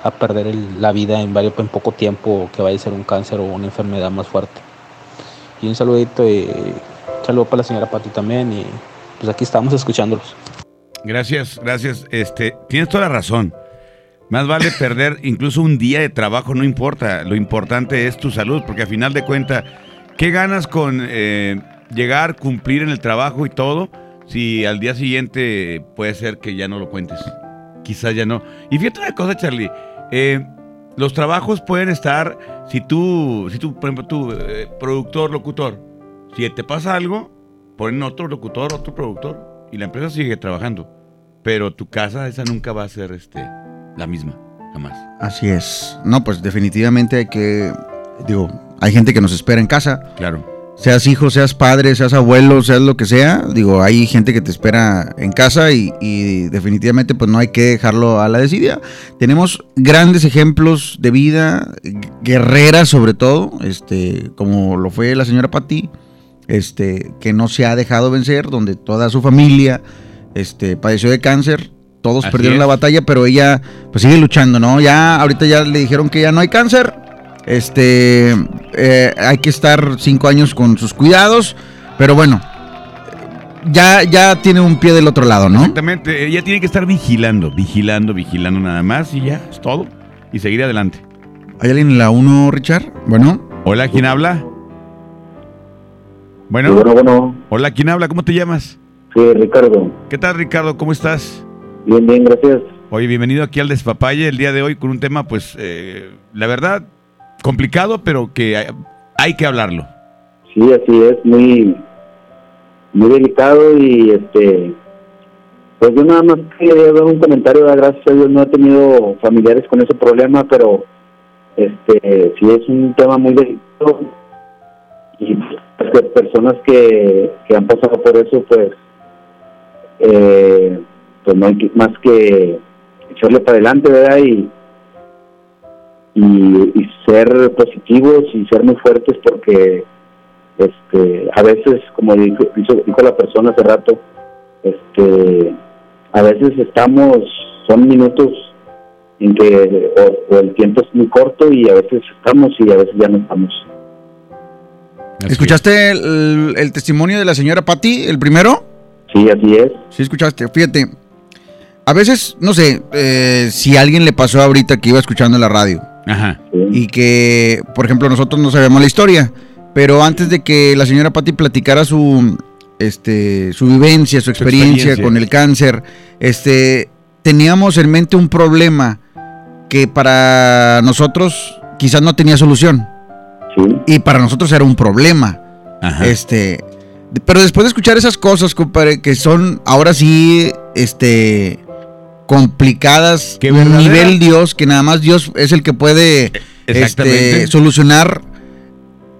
a perder el- la vida en, varios, en poco tiempo que vaya a ser un cáncer o una enfermedad más fuerte. Un saludito y un saludo para la señora Pati también y pues aquí estamos escuchándolos. Gracias, gracias. Este, tienes toda la razón. Más vale perder incluso un día de trabajo, no importa. Lo importante es tu salud, porque a final de cuentas, ¿qué ganas con eh, llegar, cumplir en el trabajo y todo? Si al día siguiente puede ser que ya no lo cuentes. Quizás ya no. Y fíjate una cosa, Charlie. eh, los trabajos pueden estar, si tú, si tú, por ejemplo, tú, eh, productor, locutor, si te pasa algo, ponen otro locutor, otro productor, y la empresa sigue trabajando. Pero tu casa, esa nunca va a ser este, la misma, jamás. Así es. No, pues definitivamente hay que, digo, hay gente que nos espera en casa. Claro. Seas hijo, seas padre, seas abuelo, seas lo que sea, digo, hay gente que te espera en casa y, y definitivamente pues no hay que dejarlo a la desidia. Tenemos grandes ejemplos de vida, guerreras sobre todo, este, como lo fue la señora Patti, este, que no se ha dejado vencer, donde toda su familia este, padeció de cáncer, todos Así perdieron es. la batalla, pero ella pues sigue luchando, ¿no? Ya ahorita ya le dijeron que ya no hay cáncer, este, eh, hay que estar cinco años con sus cuidados, pero bueno, ya, ya tiene un pie del otro lado, ¿no? Exactamente, ella tiene que estar vigilando, vigilando, vigilando nada más y ya, es todo. Y seguir adelante. ¿Hay alguien en la 1, Richard? Bueno. Hola, ¿quién habla? Bueno. Sí, bueno, bueno. Hola, ¿quién habla? ¿Cómo te llamas? Sí, Ricardo. ¿Qué tal, Ricardo? ¿Cómo estás? Bien, bien, gracias. Oye, bienvenido aquí al Despapalle el día de hoy con un tema, pues, eh, la verdad, complicado, pero que hay, que hablarlo. Sí, así es, muy, muy delicado y este, pues yo nada más quería dar un comentario, gracias a Dios no he tenido familiares con ese problema, pero este, sí es un tema muy delicado y pues, personas que, que han pasado por eso, pues, eh, pues no hay más que echarle para adelante, ¿verdad? Y, y, y ser positivos y ser muy fuertes porque este a veces como dijo, dijo, dijo la persona hace rato este a veces estamos son minutos en que o, o el tiempo es muy corto y a veces estamos y a veces ya no estamos ¿Escuchaste el, el testimonio de la señora Patti, el primero? Sí, así es. Sí, escuchaste. Fíjate, a veces, no sé, eh, si a alguien le pasó ahorita que iba escuchando la radio Ajá. y que, por ejemplo, nosotros no sabemos la historia, pero antes de que la señora Patti platicara su, este, su vivencia, su experiencia, experiencia. con el cáncer, este, teníamos en mente un problema que para nosotros quizás no tenía solución. Y para nosotros era un problema. Este, pero después de escuchar esas cosas, compadre, que son ahora sí, este, complicadas, verdadera- nivel Dios, que nada más Dios es el que puede este, solucionar.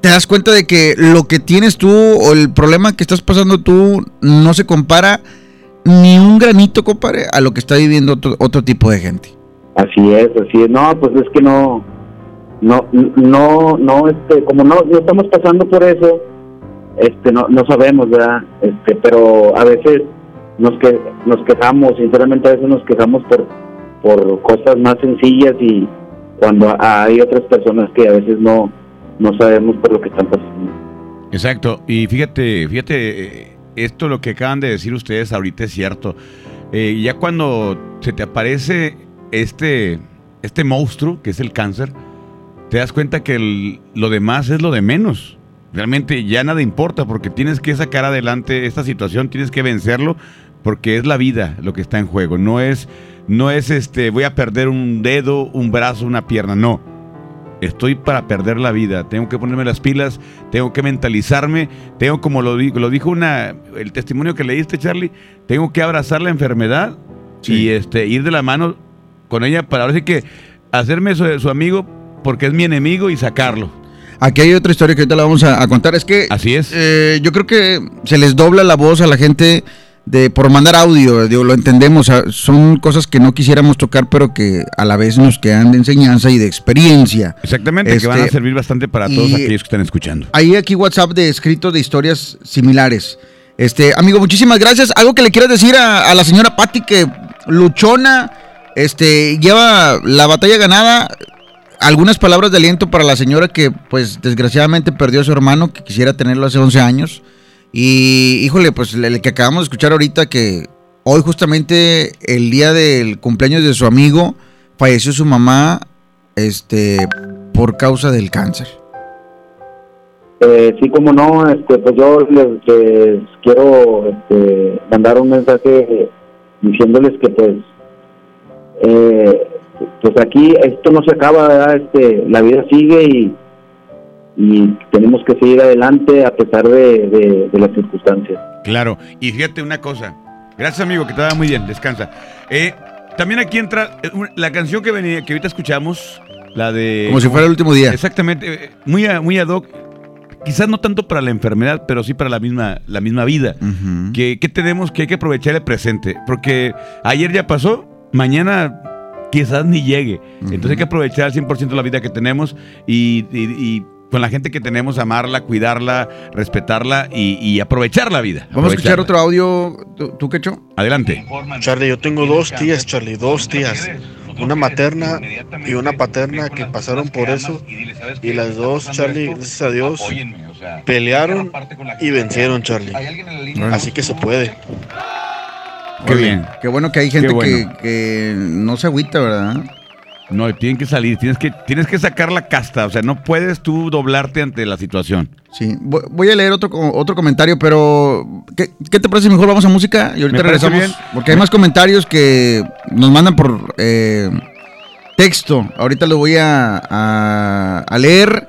Te das cuenta de que lo que tienes tú o el problema que estás pasando tú no se compara ni un granito, compadre, a lo que está viviendo otro, otro tipo de gente. Así es, así es. No, pues es que no, no, no, no, este, como no, no estamos pasando por eso, este, no, no sabemos, ¿verdad? Este, pero a veces nos que, nos quejamos, sinceramente a veces nos quejamos por, por cosas más sencillas y cuando hay otras personas que a veces no, no sabemos por lo que están pasando. Exacto. Y fíjate, fíjate, eh, esto lo que acaban de decir ustedes ahorita es cierto. Eh, ya cuando se te aparece este, este monstruo, que es el cáncer, te das cuenta que el- lo demás es lo de menos. Realmente ya nada importa porque tienes que sacar adelante esta situación, tienes que vencerlo porque es la vida lo que está en juego. No es, no es este, voy a perder un dedo, un brazo, una pierna, no estoy para perder la vida, tengo que ponerme las pilas, tengo que mentalizarme, tengo como lo, lo dijo una el testimonio que leíste Charlie, tengo que abrazar la enfermedad y este ir de la mano con ella para ahora sí que hacerme su, su amigo porque es mi enemigo y sacarlo. Aquí hay otra historia que ahorita la vamos a, a contar. Es que. Así es. yo creo que se les dobla la voz a la gente de por mandar audio. Digo, lo entendemos. ah, Son cosas que no quisiéramos tocar, pero que a la vez nos quedan de enseñanza y de experiencia. Exactamente, que van a Este, servir bastante para todos aquellos que están escuchando. Hay aquí WhatsApp de escritos de historias similares. Este, amigo, muchísimas gracias. Algo que le quieras decir a, a la señora Patti que luchona, este, lleva la batalla ganada. Algunas palabras de aliento para la señora que, pues, desgraciadamente perdió a su hermano, que quisiera tenerlo hace 11 años. Y, híjole, pues, el, que acabamos de escuchar ahorita, que hoy justamente el día del cumpleaños de su amigo, falleció su mamá, este, por causa del cáncer. Eh, sí, como no, este, pues yo les, les quiero este, mandar un mensaje diciéndoles que pues, eh, pues aquí esto no se acaba, ¿verdad? Este, la vida sigue y, y tenemos que seguir adelante a pesar de, de- de las circunstancias. Claro, y fíjate una cosa. Gracias, amigo, que te va muy bien. Descansa. Eh, también aquí entra eh, la canción que venía, que ahorita escuchamos, la de. Como si fuera el último día. Exactamente, eh, muy, a- muy ad hoc. quizás no tanto para la enfermedad, pero sí para la misma, la misma vida. que, que tenemos que hay que aprovechar el presente, porque ayer ya pasó, mañana quizás ni llegue. Entonces hay que aprovechar al 100% la vida que tenemos y, y- y con la gente que tenemos, amarla, cuidarla, respetarla y, y aprovechar la vida. Vamos a escuchar otro audio. ¿Tú, tú Quecho? Adelante. Charlie, yo tengo dos tías, Charlie, dos tías. Una materna y una paterna que pasaron por eso. Y las dos, Charlie, gracias a Dios, pelearon y vencieron, Charlie. Así que se puede. Qué bien. Qué bueno que hay gente bueno. que, que no se agüita, ¿verdad? No, tienen que salir, tienes que, tienes que sacar la casta, o sea, no puedes tú doblarte ante la situación. Sí, voy a leer otro, otro comentario, pero ¿qué, qué te parece? Mejor vamos a música y ahorita Me regresamos. bien. Porque hay más comentarios que nos mandan por eh, texto. Ahorita lo voy a, a- a leer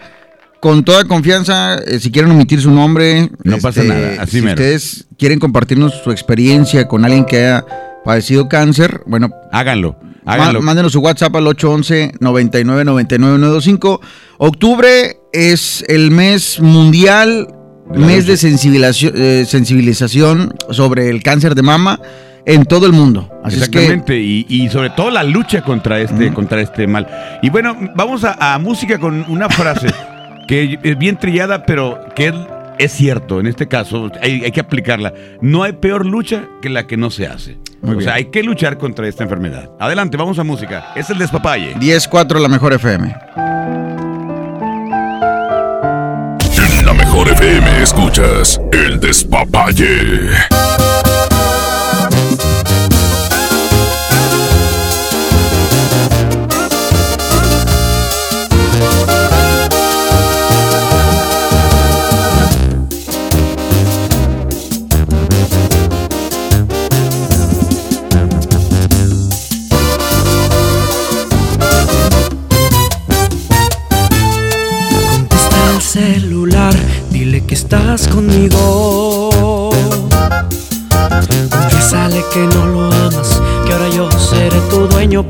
con toda confianza. eh, si quieren omitir su nombre, No pasa nada, así si mero. ustedes quieren compartirnos su experiencia con alguien que haya padecido cáncer, bueno, háganlo. Háganlo. Mándenos su WhatsApp al 811-9999-925. Octubre es el mes mundial, mes de sensibilización, eh, sensibilización sobre el cáncer de mama en todo el mundo. Así es que Exactamente, y, y sobre todo la lucha contra este, contra este mal. Y bueno, vamos a, a música con una frase que es bien trillada, pero que es, es cierto. En este caso, hay, hay que aplicarla. No hay peor lucha que la que no se hace. Muy o bien. sea, hay que luchar contra esta enfermedad. Adelante, vamos a música. Es el despapalle. 10-4 la mejor FM. En la mejor FM escuchas el despapalle.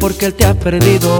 Porque él te ha perdido.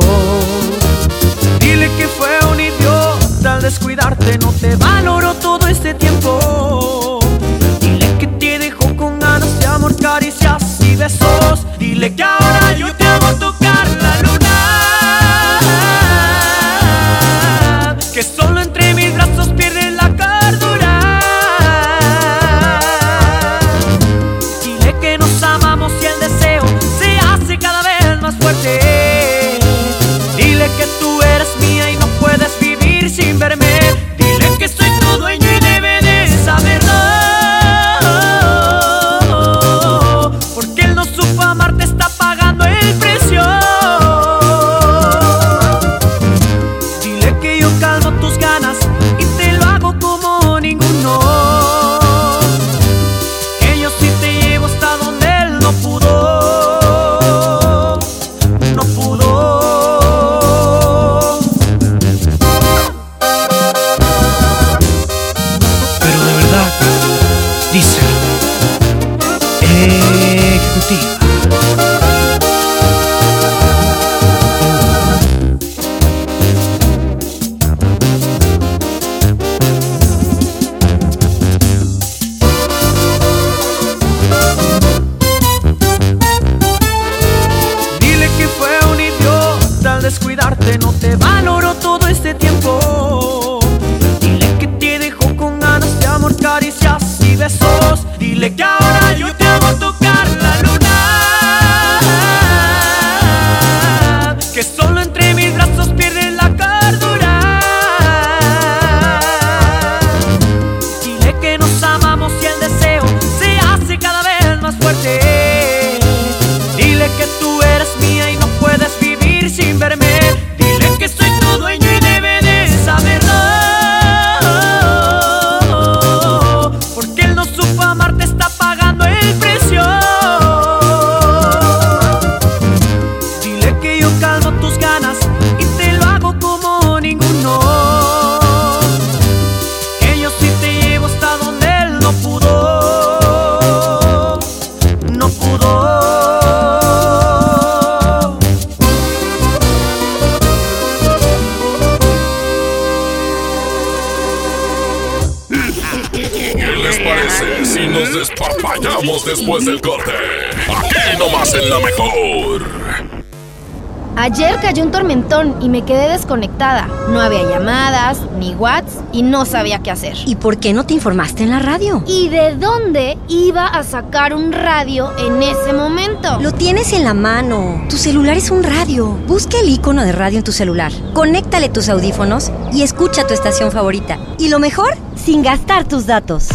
Y no sabía qué hacer. ¿Y por qué no te informaste en la radio? ¿Y de dónde iba a sacar un radio en ese momento? Lo tienes en la mano. Tu celular es un radio. Busca el icono de radio en tu celular. Conéctale tus audífonos y escucha tu estación favorita. Y lo mejor, sin gastar tus datos.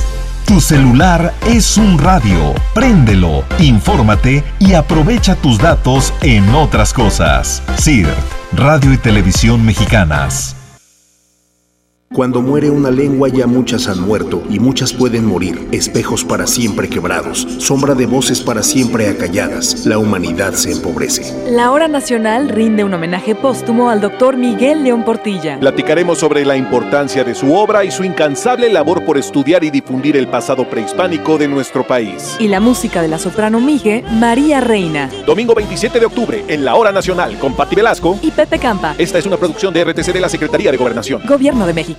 Tu celular es un radio. Préndelo, infórmate y aprovecha tus datos en otras cosas. CIRT, Radio y Televisión Mexicanas. Cuando muere una lengua ya muchas han muerto y muchas pueden morir, espejos para siempre quebrados, sombra de voces para siempre acalladas, la humanidad se empobrece. La Hora Nacional rinde un homenaje póstumo al doctor Miguel León Portilla. Platicaremos sobre la importancia de su obra y su incansable labor por estudiar y difundir el pasado prehispánico de nuestro país. Y la música de la soprano Mige, María Reina. Domingo 27 de octubre, en la Hora Nacional, con Patti Velasco y Pepe Campa. Esta es una producción de RTC de la Secretaría de Gobernación. Gobierno de México.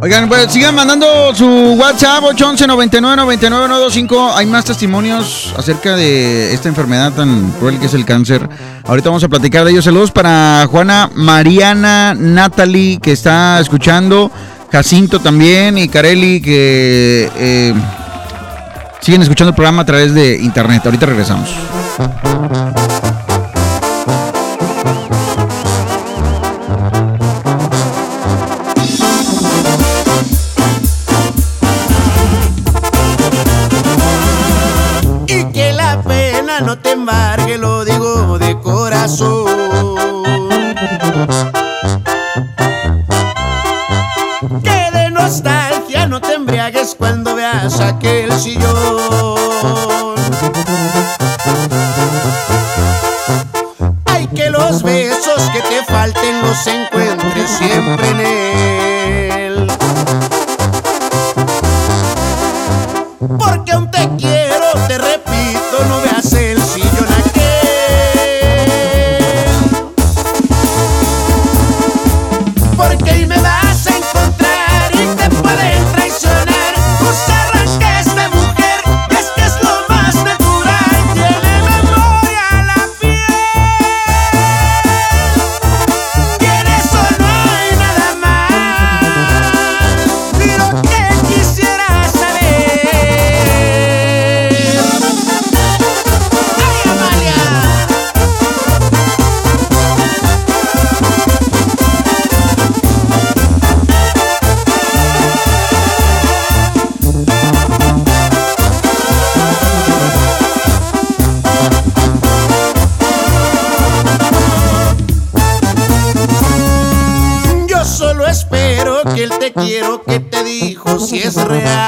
Oigan, pues sigan mandando su WhatsApp 811 99 99 925. Hay más testimonios acerca de esta enfermedad tan cruel que es el cáncer. Ahorita vamos a platicar de ellos. Saludos para Juana Mariana Natalie que está escuchando. Jacinto también y Carelli que eh, siguen escuchando el programa a través de internet. Ahorita regresamos. Si es real.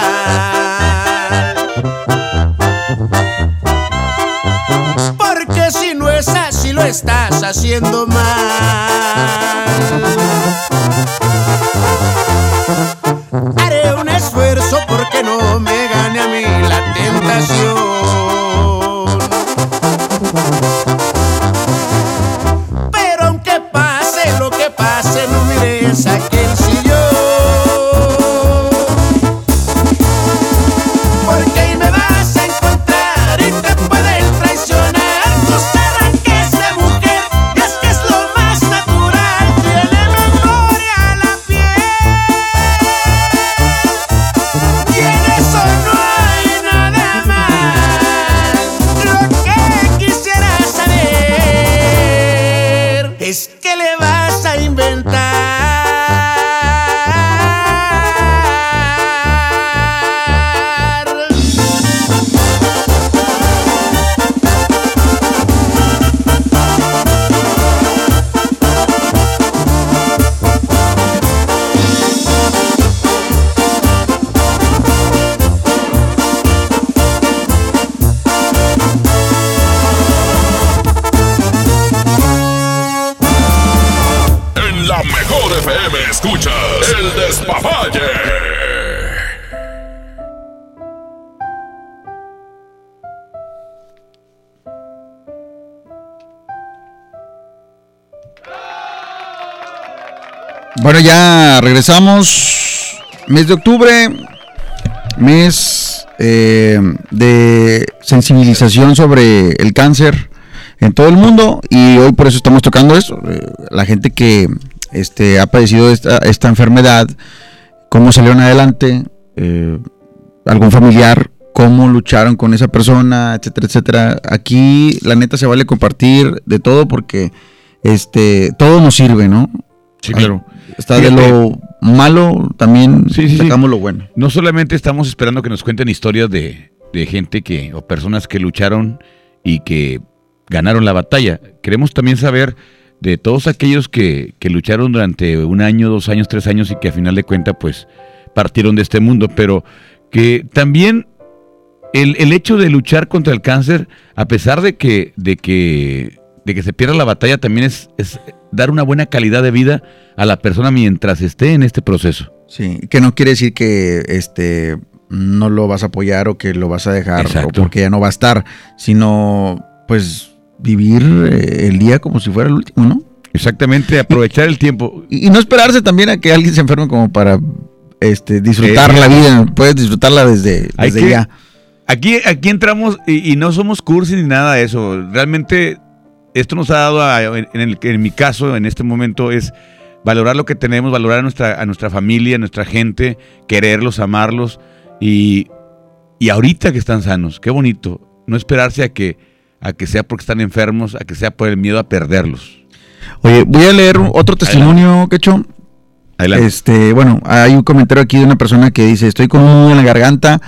Regresamos. Mes de octubre, mes eh, de sensibilización sobre el cáncer en todo el mundo y hoy por eso estamos tocando eso. eh, la gente que este, ha padecido esta, esta enfermedad, cómo salieron adelante, eh, algún familiar, cómo lucharon con esa persona, etcétera, etcétera. Aquí la neta se vale compartir de todo porque este todo nos sirve, ¿no? Sí, claro. Está de lo malo, también Sí, sí, sí. sacamos lo bueno. No solamente estamos esperando que nos cuenten historias de, de gente que, o personas que lucharon y que ganaron la batalla. Queremos también saber de todos aquellos que, que lucharon durante un año, dos años, tres años y que a final de cuentas, pues, partieron de este mundo. Pero que también el, el hecho de luchar contra el cáncer, a pesar de que, de que, de que se pierda la batalla, también es, es dar una buena calidad de vida a la persona mientras esté en este proceso. Sí, que no quiere decir que este no lo vas a apoyar o que lo vas a dejar o porque ya no va a estar, sino pues vivir eh, el día como si fuera el último, ¿no? Exactamente, aprovechar el tiempo. Y, y no esperarse también a que alguien se enferme como para este disfrutar Eh, la vida, puedes disfrutarla desde, desde que- ya. Aquí, aquí entramos y, y no somos cursis ni nada de eso. Realmente esto nos ha dado, a- en, el- en mi caso, en este momento, es valorar lo que tenemos, valorar a nuestra, a nuestra familia, a nuestra gente, quererlos, amarlos y, y ahorita que están sanos, qué bonito. No esperarse a que, a que sea porque están enfermos, a que sea por el miedo a perderlos. Oye, voy a leer otro testimonio, Quecho. Adelante. Este, bueno, hay un comentario aquí de una persona que dice, estoy con un nudo en la garganta,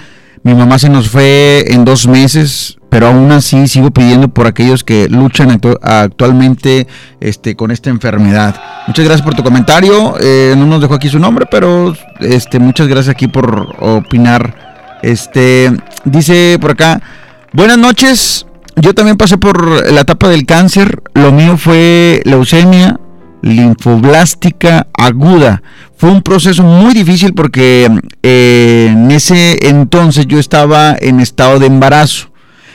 mi mamá se nos fue en dos meses, pero aún así sigo pidiendo por aquellos que luchan actu- actualmente este, con esta enfermedad. Muchas gracias por tu comentario, eh, no nos dejó aquí su nombre, pero este, muchas gracias aquí por opinar. Este, dice por acá, buenas noches, yo también pasé por la etapa del cáncer, lo mío fue leucemia, linfoblástica aguda. Fue un proceso muy difícil porque eh, en ese entonces yo estaba en estado de embarazo.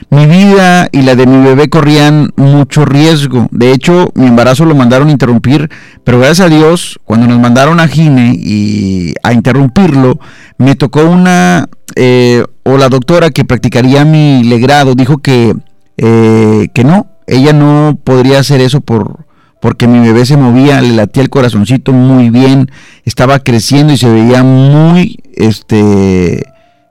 Mi vida y la de mi bebé corrían mucho riesgo. De hecho, mi embarazo lo mandaron a interrumpir, pero gracias a Dios, cuando nos mandaron a Gine y a interrumpirlo, me tocó una, eh, o la doctora que practicaría mi legrado, dijo que, eh, que no, ella no podría hacer eso por, porque mi bebé se movía, le latía el corazoncito muy bien, estaba creciendo y se veía muy, este,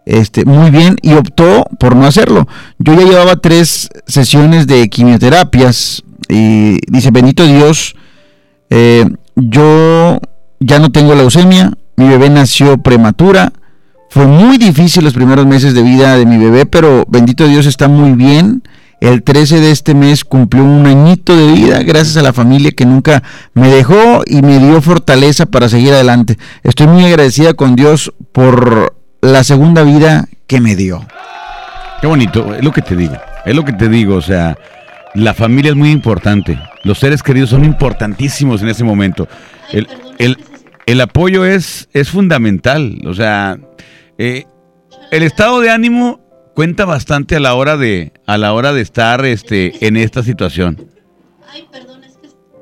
este, muy bien y optó por no hacerlo. Yo ya llevaba tres sesiones de quimioterapias y dice, bendito Dios, eh, yo ya no tengo leucemia, mi bebé nació prematura, fue muy difícil los primeros meses de vida de mi bebé, pero bendito Dios está muy bien. El 13 de este mes cumplió un añito de vida gracias a la familia que nunca me dejó y me dio fortaleza para seguir adelante. Estoy muy agradecida con Dios por la segunda vida que me dio. Qué bonito, es lo que te digo, es lo que te digo, o sea, la familia es muy importante, los seres queridos son importantísimos en ese momento. El, el- el apoyo es, es fundamental, o sea, eh, el estado de ánimo cuenta bastante a la hora de, a la hora de estar este, en esta situación.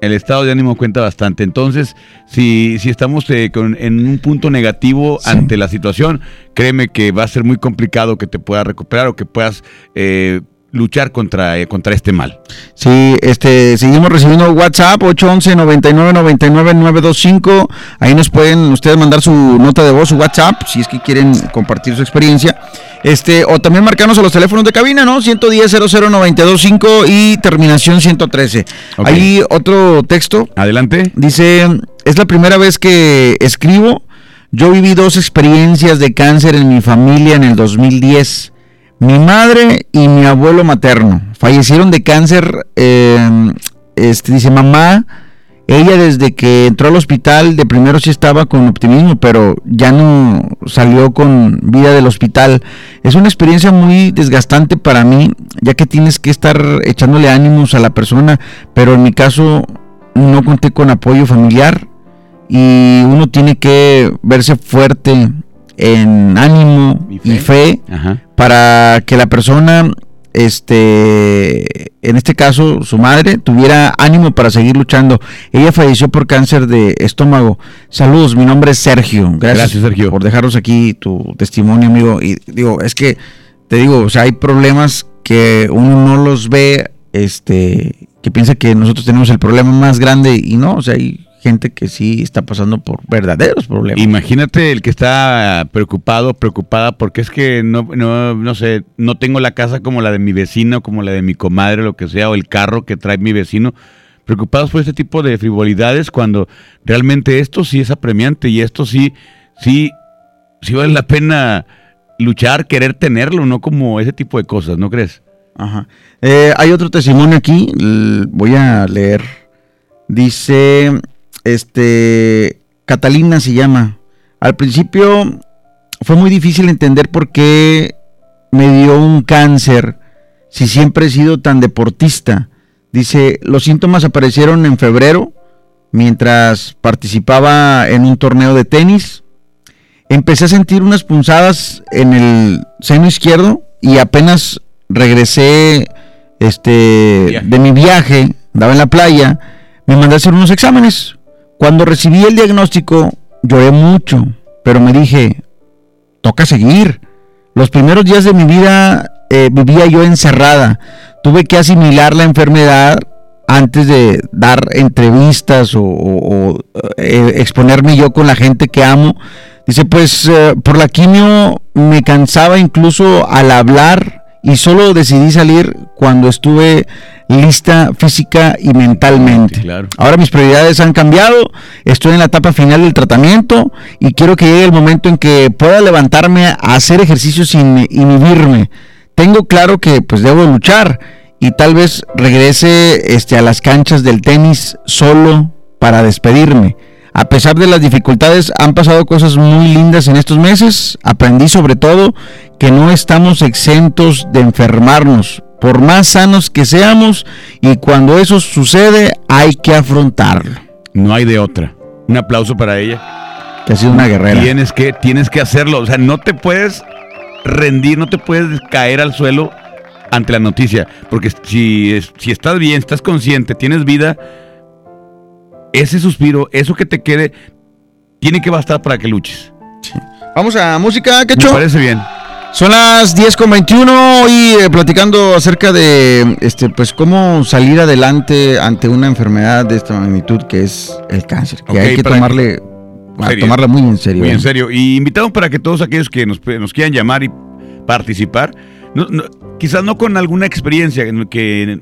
El estado de ánimo cuenta bastante. Entonces, si, si estamos eh, con- en un punto negativo ante la situación, créeme que va a ser muy complicado que te puedas recuperar o que puedas eh, luchar contra, eh, contra este mal. Sí, este, seguimos recibiendo WhatsApp 811 99 99 925. Ahí nos pueden ustedes mandar su nota de voz, su WhatsApp, si es que quieren compartir su experiencia. Este, o también marcarnos a los teléfonos de cabina, ¿no? 110 00 925 y terminación 113. Ok. Ahí otro texto. Adelante. Dice, es la primera vez que escribo. Yo viví dos experiencias de cáncer en mi familia en el 2010. Mi madre y mi abuelo materno fallecieron de cáncer. eh, este, dice, mamá, ella desde que entró al hospital de primero sí estaba con optimismo, pero ya no salió con vida del hospital. Es una experiencia muy desgastante para mí, ya que tienes que estar echándole ánimos a la persona, pero en mi caso no conté con apoyo familiar y uno tiene que verse fuerte en ánimo y fe, Ajá. Para que la persona, este, en este caso su madre, tuviera ánimo para seguir luchando. Ella falleció por cáncer de estómago. Saludos, mi nombre es Sergio. Gracias, Gracias, Sergio. por dejarnos aquí tu testimonio, amigo. Y digo, es que te digo, o sea, hay problemas que uno no los ve, este, que piensa que nosotros tenemos el problema más grande y no, o sea, hay gente que sí está pasando por verdaderos problemas. Imagínate el que está preocupado, preocupada, porque es que no, no, no sé, no tengo la casa como la de mi vecino, como la de mi comadre, lo que sea, o el carro que trae mi vecino. Preocupados por este tipo de frivolidades cuando realmente esto sí es apremiante y esto sí, sí, sí vale la pena luchar, querer tenerlo, no como ese tipo de cosas, ¿no crees? Ajá. Eh, hay otro testimonio aquí, voy a leer. Dice, este, Catalina se llama. Al principio fue muy difícil entender por qué me dio un cáncer si siempre he sido tan deportista. Dice, los síntomas aparecieron en febrero mientras participaba en un torneo de tenis. Empecé a sentir unas punzadas en el seno izquierdo y apenas regresé este de mi viaje, andaba en la playa, me mandé a hacer unos exámenes. Cuando recibí el diagnóstico, lloré mucho, pero me dije, toca seguir. Los primeros días de mi vida eh, vivía yo encerrada. Tuve que asimilar la enfermedad antes de dar entrevistas o, o, eh, exponerme yo con la gente que amo. Dice, pues eh, por la quimio me cansaba incluso al hablar y solo decidí salir cuando estuve lista física y mentalmente. Ahora mis prioridades han cambiado, estoy en la etapa final del tratamiento y quiero que llegue el momento en que pueda levantarme a hacer ejercicio sin inhibirme. Tengo claro que pues debo luchar y tal vez regrese este, a las canchas del tenis solo para despedirme. A pesar de las dificultades, han pasado cosas muy lindas en estos meses. Aprendí sobre todo que no estamos exentos de enfermarnos, por más sanos que seamos, y cuando eso sucede hay que afrontarlo. No hay de otra. Un aplauso para ella. Que ha sido una guerrera. Tienes que, tienes que hacerlo. O sea, no te puedes rendir, no te puedes caer al suelo ante la noticia. Porque si, si estás bien, estás consciente, tienes vida, ese suspiro, eso que te quede, tiene que bastar para que luches. Vamos a música, Me Quecho. parece bien. Son las 10 con 21 y eh, platicando acerca de este pues cómo salir adelante ante una enfermedad de esta magnitud que es el cáncer, que hay que tomarle Serio. tomarla muy en serio. Muy en ¿eh? serio. Y invitamos para que todos aquellos que nos, nos quieran llamar y participar, no- no- quizás no con alguna experiencia en que,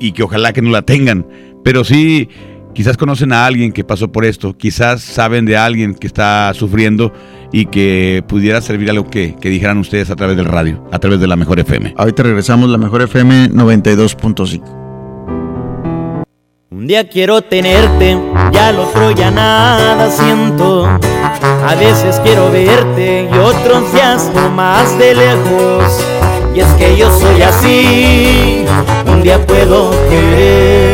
y que ojalá que no la tengan, pero sí quizás conocen a alguien que pasó por esto, quizás saben de alguien que está sufriendo y que pudiera servir algo que, que dijeran ustedes a través del radio, a través de la mejor FM. Ahorita regresamos la mejor FM 92.5. Un día quiero tenerte, ya al otro ya nada siento. A veces quiero verte y otros días no más de lejos. Y es que yo soy así, un día puedo querer,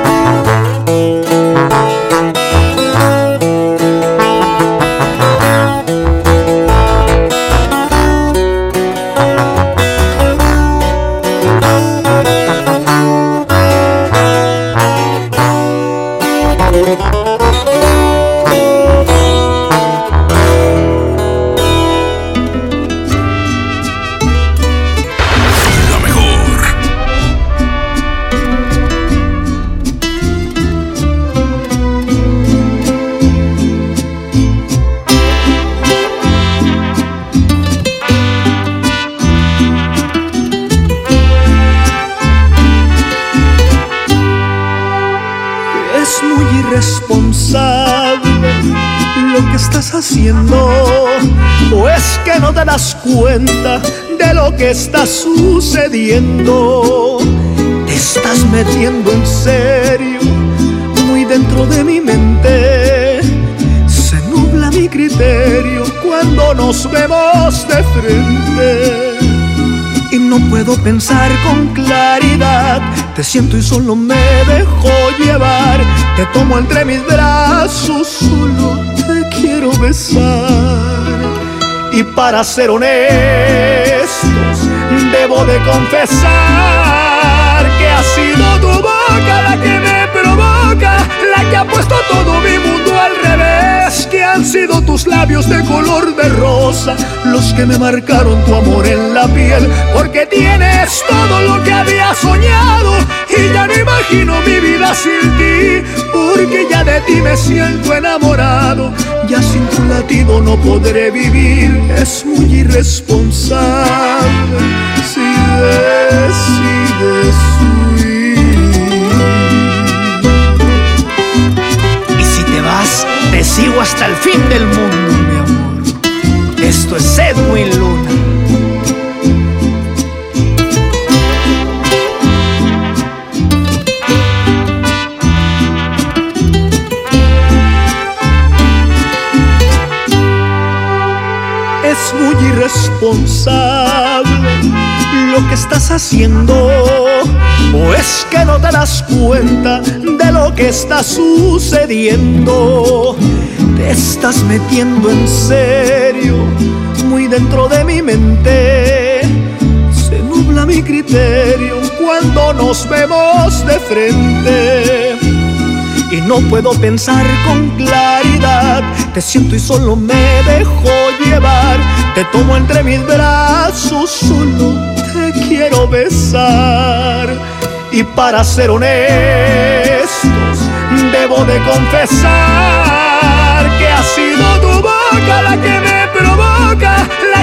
¿O es que no te das cuenta de lo que está sucediendo? Te estás metiendo en serio, muy dentro de mi mente. Se nubla mi criterio cuando nos vemos de frente y no puedo pensar con claridad. Te siento y solo me dejo llevar. Te tomo entre mis brazos, solo te quiero besar. Y para ser honestos, debo de confesar que ha sido tu boca la que me provoca, la que ha puesto todo mi mundo al revés, que han sido tus labios de color de rosa, los que me marcaron tu amor en la piel, porque tienes todo lo que había soñado y ya no imagino mi vida sin ti, porque ya de ti me siento enamorado, ya sin tu latido no podré vivir, es muy irresponsable si decides huir. Y si te vas, te sigo hasta el fin del mundo, mi amor. Esto es Edwin Luna. Lo que estás haciendo. ¿O es que no te das cuenta de lo que está sucediendo? Te estás metiendo en serio, muy dentro de mi mente. Se nubla mi criterio cuando nos vemos de frente. No puedo pensar con claridad. Te siento y solo me dejo llevar. Te tomo entre mis brazos, solo te quiero besar. Y para ser honestos, debo de confesar que ha sido tu boca la que me provoca,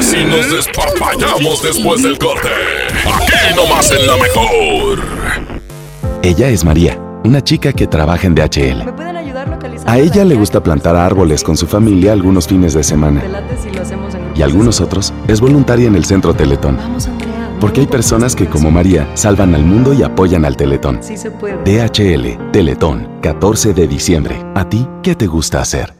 si nos despapallamos después del corte? Aquí nomás en la mejor. Ella es María, una chica que trabaja en DHL. A ella le gusta plantar árboles con su familia algunos fines de semana. Y algunos otros es voluntaria en el Centro Teletón. Porque hay personas que, como María, salvan al mundo y apoyan al Teletón. Sí se puede. DHL, Teletón, 14 de diciembre. ¿A ti qué te gusta hacer?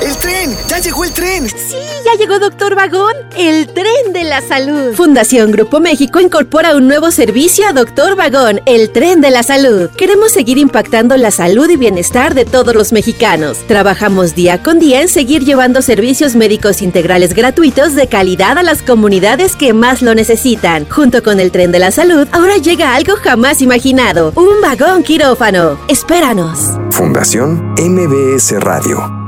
¡El tren! ¡Ya llegó el tren! Sí, ya llegó Doctor Vagón, el tren de la salud. Fundación Grupo México incorpora un nuevo servicio a Doctor Vagón, el tren de la salud. Queremos seguir impactando la salud y bienestar de todos los mexicanos. Trabajamos día con día en seguir llevando servicios médicos integrales gratuitos de calidad a las comunidades que más lo necesitan. Junto con el tren de la salud, ahora llega algo jamás imaginado, un vagón quirófano. Espéranos. Fundación MBS Radio.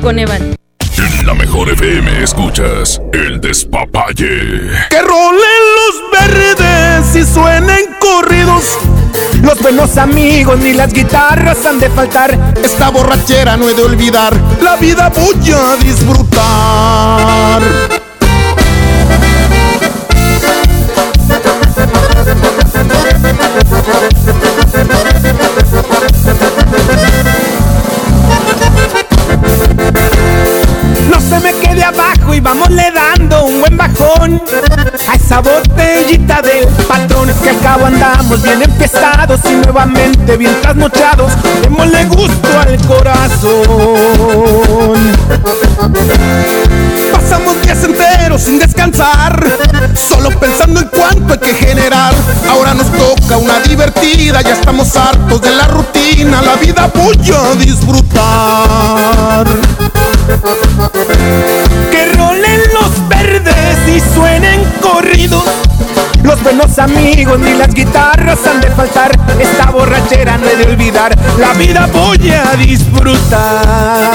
Coneval. En la mejor FM escuchas el despapalle. Que rolen los verdes y suenen corridos. Los buenos amigos ni las guitarras han de faltar. Esta borrachera no he de olvidar. La vida voy a disfrutar. Y vámosle dando un buen bajón a esa botellita del patrón. Que al cabo andamos bien empezados y nuevamente bien trasnochados. Démosle gusto al corazón. Pasamos días enteros sin descansar, solo pensando en cuánto hay que generar. Ahora nos toca una divertida, ya estamos hartos de la rutina. La vida voy a disfrutar. Suenen corridos. Los buenos amigos ni las guitarras han de faltar. Esta borrachera no he de olvidar. La vida voy a disfrutar.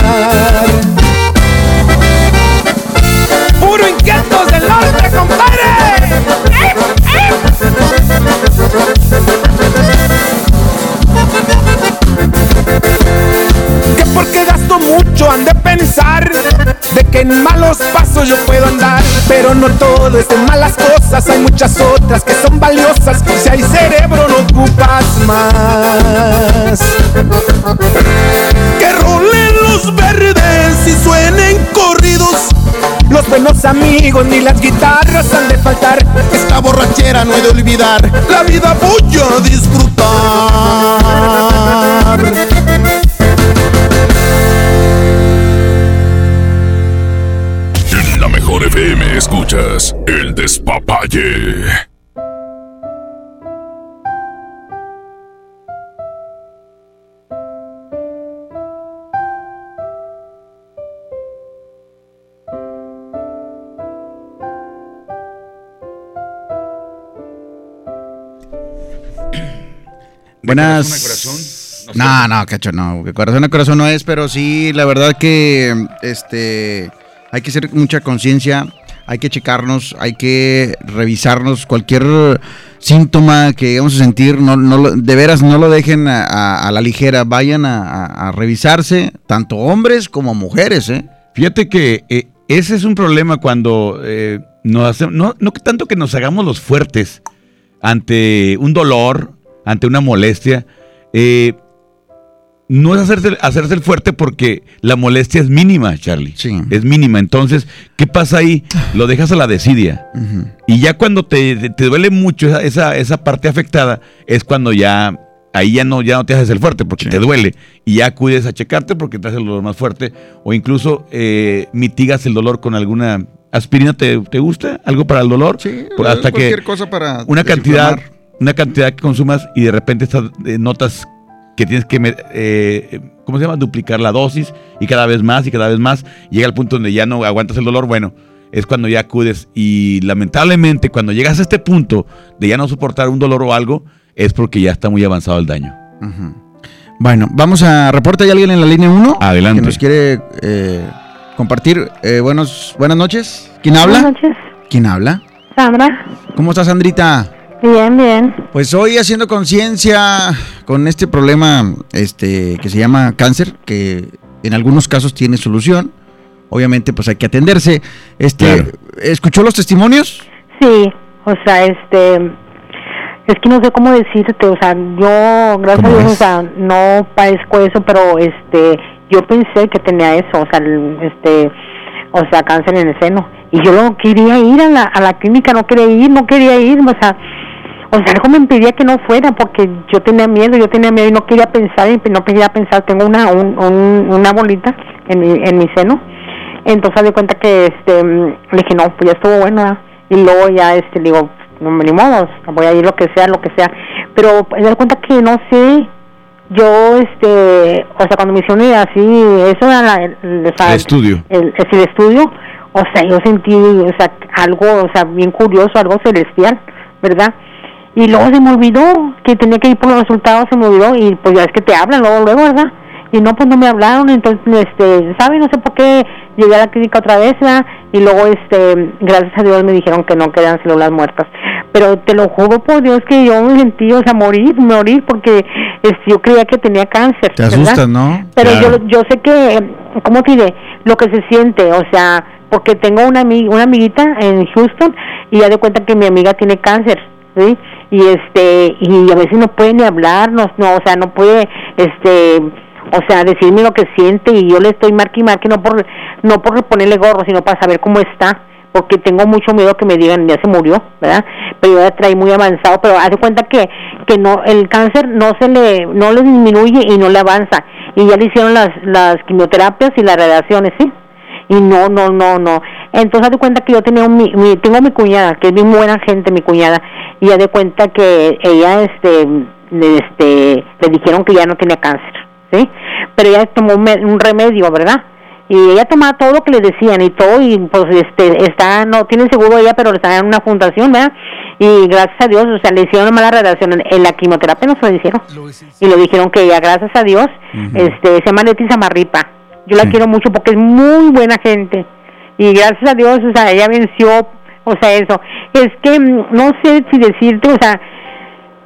Puro inquietos del norte, compadre. Que porque gasto mucho han de pensar de que en malos pasos yo puedo andar. Pero no todo es de malas cosas, hay muchas otras que son valiosas. Si hay cerebro no ocupas más. Que rolen los verdes y suenen corridos. Los buenos amigos ni las guitarras han de faltar. Esta borrachera no he de olvidar. La vida voy a disfrutar. Mejor FM escuchas El Despapalle. Buenas. corazón a corazón? No, no, cacho, no. Corazón a corazón no es, pero sí, la verdad que este hay que hacer mucha conciencia, hay que checarnos, hay que revisarnos cualquier síntoma que vamos a sentir, no, no de veras no lo dejen a, la ligera, vayan a, revisarse, tanto hombres como mujeres, ¿eh? Fíjate que eh, ese es un problema cuando eh, nos hacemos, no, no tanto que nos hagamos los fuertes ante un dolor, ante una molestia. eh, no es hacerse, hacerse el fuerte porque la molestia es mínima, Charlie. Es mínima. Entonces, ¿qué pasa ahí? Lo dejas a la desidia. Y ya cuando te, te- duele mucho esa, esa, esa parte afectada, es cuando ya, ahí ya no, ya no te haces el fuerte porque te duele. Y ya acudes a checarte porque te hace el dolor más fuerte. O incluso eh, mitigas el dolor con alguna aspirina. ¿Te, te gusta? ¿Algo para el dolor? Sí. hasta que cualquier cosa para una cantidad, una cantidad que consumas y de repente eh, notas que tienes que, me- eh, ¿cómo se llama? Duplicar la dosis y cada vez más y cada vez más. Llega al punto donde ya no aguantas el dolor. Bueno, es cuando ya acudes y lamentablemente cuando llegas a este punto de ya no soportar un dolor o algo, es porque ya está muy avanzado el daño. Bueno, vamos a reporte. ¿Hay alguien en la línea 1? Adelante. Que nos quiere eh, compartir. Eh, buenos, buenas noches. ¿Quién habla? Buenas noches. ¿Quién habla? Sandra. ¿Cómo estás, Sandrita? Bien, bien. Pues hoy haciendo conciencia con este problema este, que se llama cáncer, que en algunos casos tiene solución. Obviamente, pues hay que atenderse. Este, ¿Escuchó los testimonios? Sí, o sea, este. Es que no sé cómo decirte, o sea, yo, gracias a ¿Cómo Dios, o sea, no padezco eso, pero este, yo pensé que tenía eso, o sea, el- este, o sea, cáncer en el seno. Y yo no quería ir a la, a la clínica, no quería ir, no quería ir, o sea, o sea, algo me impedía que no fuera porque yo tenía miedo, yo tenía miedo y no quería pensar, y no quería pensar, tengo una, un, un- una bolita en mi, en mi seno. Entonces, de cuenta que este, le dije, no, pues ya estuvo bueno. Y luego ya, este, digo, no, ni modo, voy a ir lo que sea, lo que sea. Pero me doy cuenta que no sé, yo, este, o sea, cuando me hicieron así, eso era la, el, estudio. el estudio, o sea, yo sentí, o sea, algo, o sea, bien curioso, algo celestial, ¿verdad? Y luego se me olvidó que tenía que ir por los resultados, se me olvidó, y pues ya es que te hablan luego, luego, ¿verdad? Y no, pues no me hablaron, entonces, este, ¿sabe? No sé por qué llegué a la clínica otra vez, ¿verdad? Y luego, este, gracias a Dios me dijeron que no quedan células muertas. Pero te lo juro por Dios que yo me sentí, o sea, morir, morir, porque este, yo creía que tenía cáncer. Te ¿verdad? asustas, ¿no? Pero Claro. yo, yo sé que, ¿cómo te diré? Lo que se siente, o sea, porque tengo una, una amiguita en Houston y ya de cuenta que mi amiga tiene cáncer, ¿sí? Y este, y a veces no puede ni hablar, no, o sea, no puede, este, o sea, decirme lo que siente y yo le estoy marque y marque, no por, no por ponerle gorro, sino para saber cómo está porque tengo mucho miedo que me digan ya se murió, ¿verdad? Pero ya trae muy avanzado, pero haz de cuenta que que no el cáncer no se le no le disminuye y no le avanza y ya le hicieron las las quimioterapias y las radiaciones, ¿sí? Y no no no no. Entonces haz de cuenta que yo tenía un, mi, mi- tengo mi cuñada, que es bien buena gente mi cuñada, y haz de cuenta que ella este le, este le dijeron que ya no tenía cáncer, ¿sí? Pero ella tomó un me- un remedio, ¿verdad? y ella tomaba todo lo que le decían y todo y pues este está no tiene seguro ella pero está en una fundación verdad y gracias a Dios o sea le hicieron una mala radiación en, en la quimioterapia no se lo hicieron y le dijeron que ella gracias a Dios este se llama Leti Zamarripa yo la quiero mucho porque es muy buena gente y gracias a Dios o sea ella venció o sea eso es que mm, no sé si decirte o sea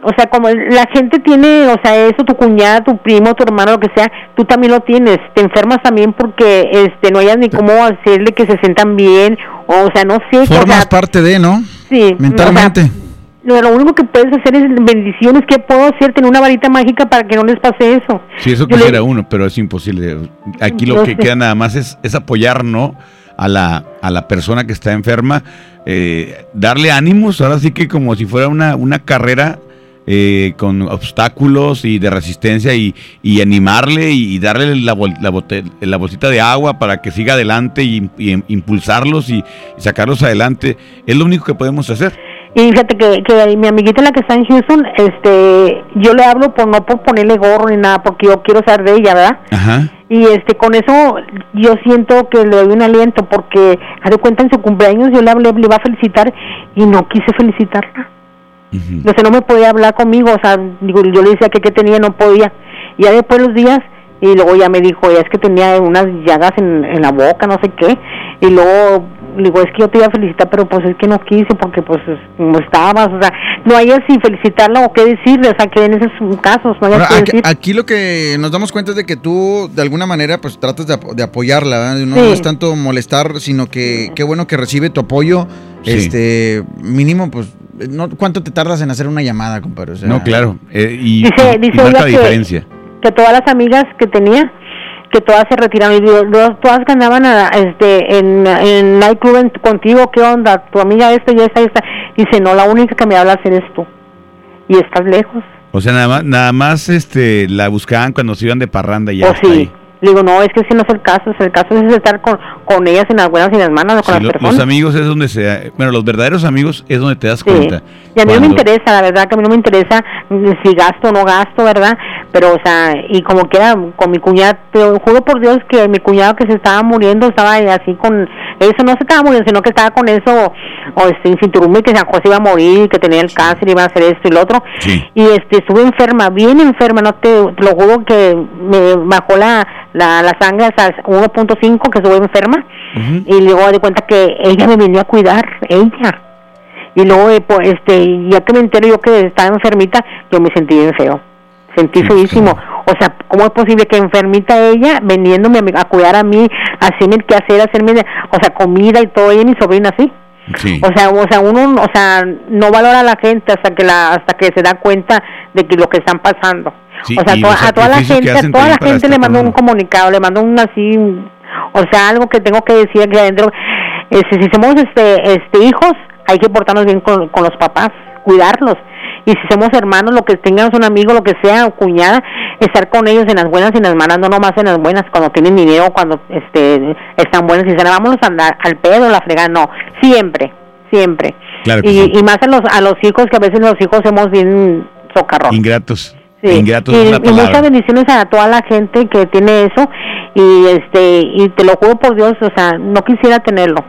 o sea, como la gente tiene, o sea, eso, tu cuñada, tu primo, tu hermano, lo que sea, tú también lo tienes. Te enfermas también porque este no hayas ni cómo hacerle que se sientan bien, o, o sea, no sé. o Formas sea, parte de, ¿no? sí, Mentalmente. o sea, lo, lo único que puedes hacer es bendiciones. ¿Qué puedo hacer? Tener una varita mágica para que no les pase eso. Si eso le- quisiera uno, pero es imposible. Aquí lo que sé. queda nada más es, es apoyar, ¿no? A la, a la persona que está enferma, eh, darle ánimos, ahora sí que como si fuera una, una carrera eh, con obstáculos y de resistencia y, y animarle y, darle la, bol- la, bote- la bolsita de agua para que siga adelante y, y impulsarlos y, y sacarlos adelante. Es lo único que podemos hacer. Y fíjate que, que mi amiguita la que está en Houston, este, yo le hablo por no por ponerle gorro ni nada, porque yo quiero saber de ella, ¿verdad? Ajá. Y este, con eso yo siento que le doy un aliento, porque a de cuenta en su cumpleaños yo le hablé, le iba a felicitar y no quise felicitarla. O sea, no me podía hablar conmigo, o sea, digo, yo le decía que qué tenía, no podía. Y ya después los días, y luego ya me dijo, ya es que tenía unas llagas en, en la boca, no sé qué. Y luego, le digo, es que yo te iba a felicitar, pero pues es que no quise, porque pues es- como estabas, o sea, no hay si felicitarla o qué decirle, o sea, que en esos casos no hay que aquí, decir. aquí lo que nos damos cuenta es de que tú, de alguna manera, pues tratas de, apo- de apoyarla, ¿verdad? No, Sí. no es tanto molestar, sino que qué bueno que recibe tu apoyo. Sí. Este, mínimo, pues, no, ¿cuánto te tardas en hacer una llamada, compadre? O sea, No, claro. eh, y, Dice- y- y dice marca ella la que- diferencia. que todas las amigas que tenía que todas se retiraron y digo, "Todas- andaban a- este en en nightclub en- contigo qué onda tu amiga esta y esta y esta dice no la única que me hablas eres tú y estás lejos. O sea, nada más, nada más este, la buscaban cuando se iban de parranda y ya. Oh, sí. Ahí. le digo no es que ese no es el caso. Es el caso es estar con, con ellas en las buenas y en las malas con Sí, las lo- personas los amigos es donde se... Bueno, los verdaderos amigos es donde te das Sí. cuenta. Y a mí no me interesa, la verdad que a mí no me interesa si gasto o no gasto, ¿verdad? Pero, o sea, y como quiera, con mi cuñada, te juro por Dios que mi cuñado que se estaba muriendo estaba así con eso, no se estaba muriendo, sino que estaba con eso, o este, en cinturón que San José iba a morir, que tenía el cáncer, iba a hacer esto y lo otro. Y este, estuve enferma, bien enferma, no te, te lo juro que me bajó la, la, la sangre hasta 1.5, que estuve enferma. Y luego de cuenta que ella me venía a cuidar, ella. Y luego eh, pues, este ya que me entero yo que estaba enfermita yo me sentí bien feo. Sentí feísimo. o sea cómo es posible que enfermita ella vendiéndome a, cuidar a mí hacerme el quehacer hacerme o sea comida y todo ella y mi sobrina así Sí. o sea o sea uno o sea no valora a la gente hasta que la hasta que se da cuenta de que lo que están pasando. Sí, o sea a toda la gente a toda la gente le con un comunicado le mando un así un- o sea algo que tengo que decir aquí adentro este, si somos este este hijos hay que portarnos bien con, con los papás cuidarlos y si somos hermanos lo que tengas un amigo lo que sea o cuñada estar con ellos en las buenas y en las malas no nomás en las buenas cuando tienen dinero cuando este están buenas y dicen vámonos a andar al pedo la fregada no siempre siempre Claro y, sí. y más a los a los hijos que a veces los hijos somos bien socarrones Ingratos. Sí. Ingratos y, es y muchas bendiciones a toda la gente que tiene eso y este y te lo juro por Dios, o sea, no quisiera tenerlo,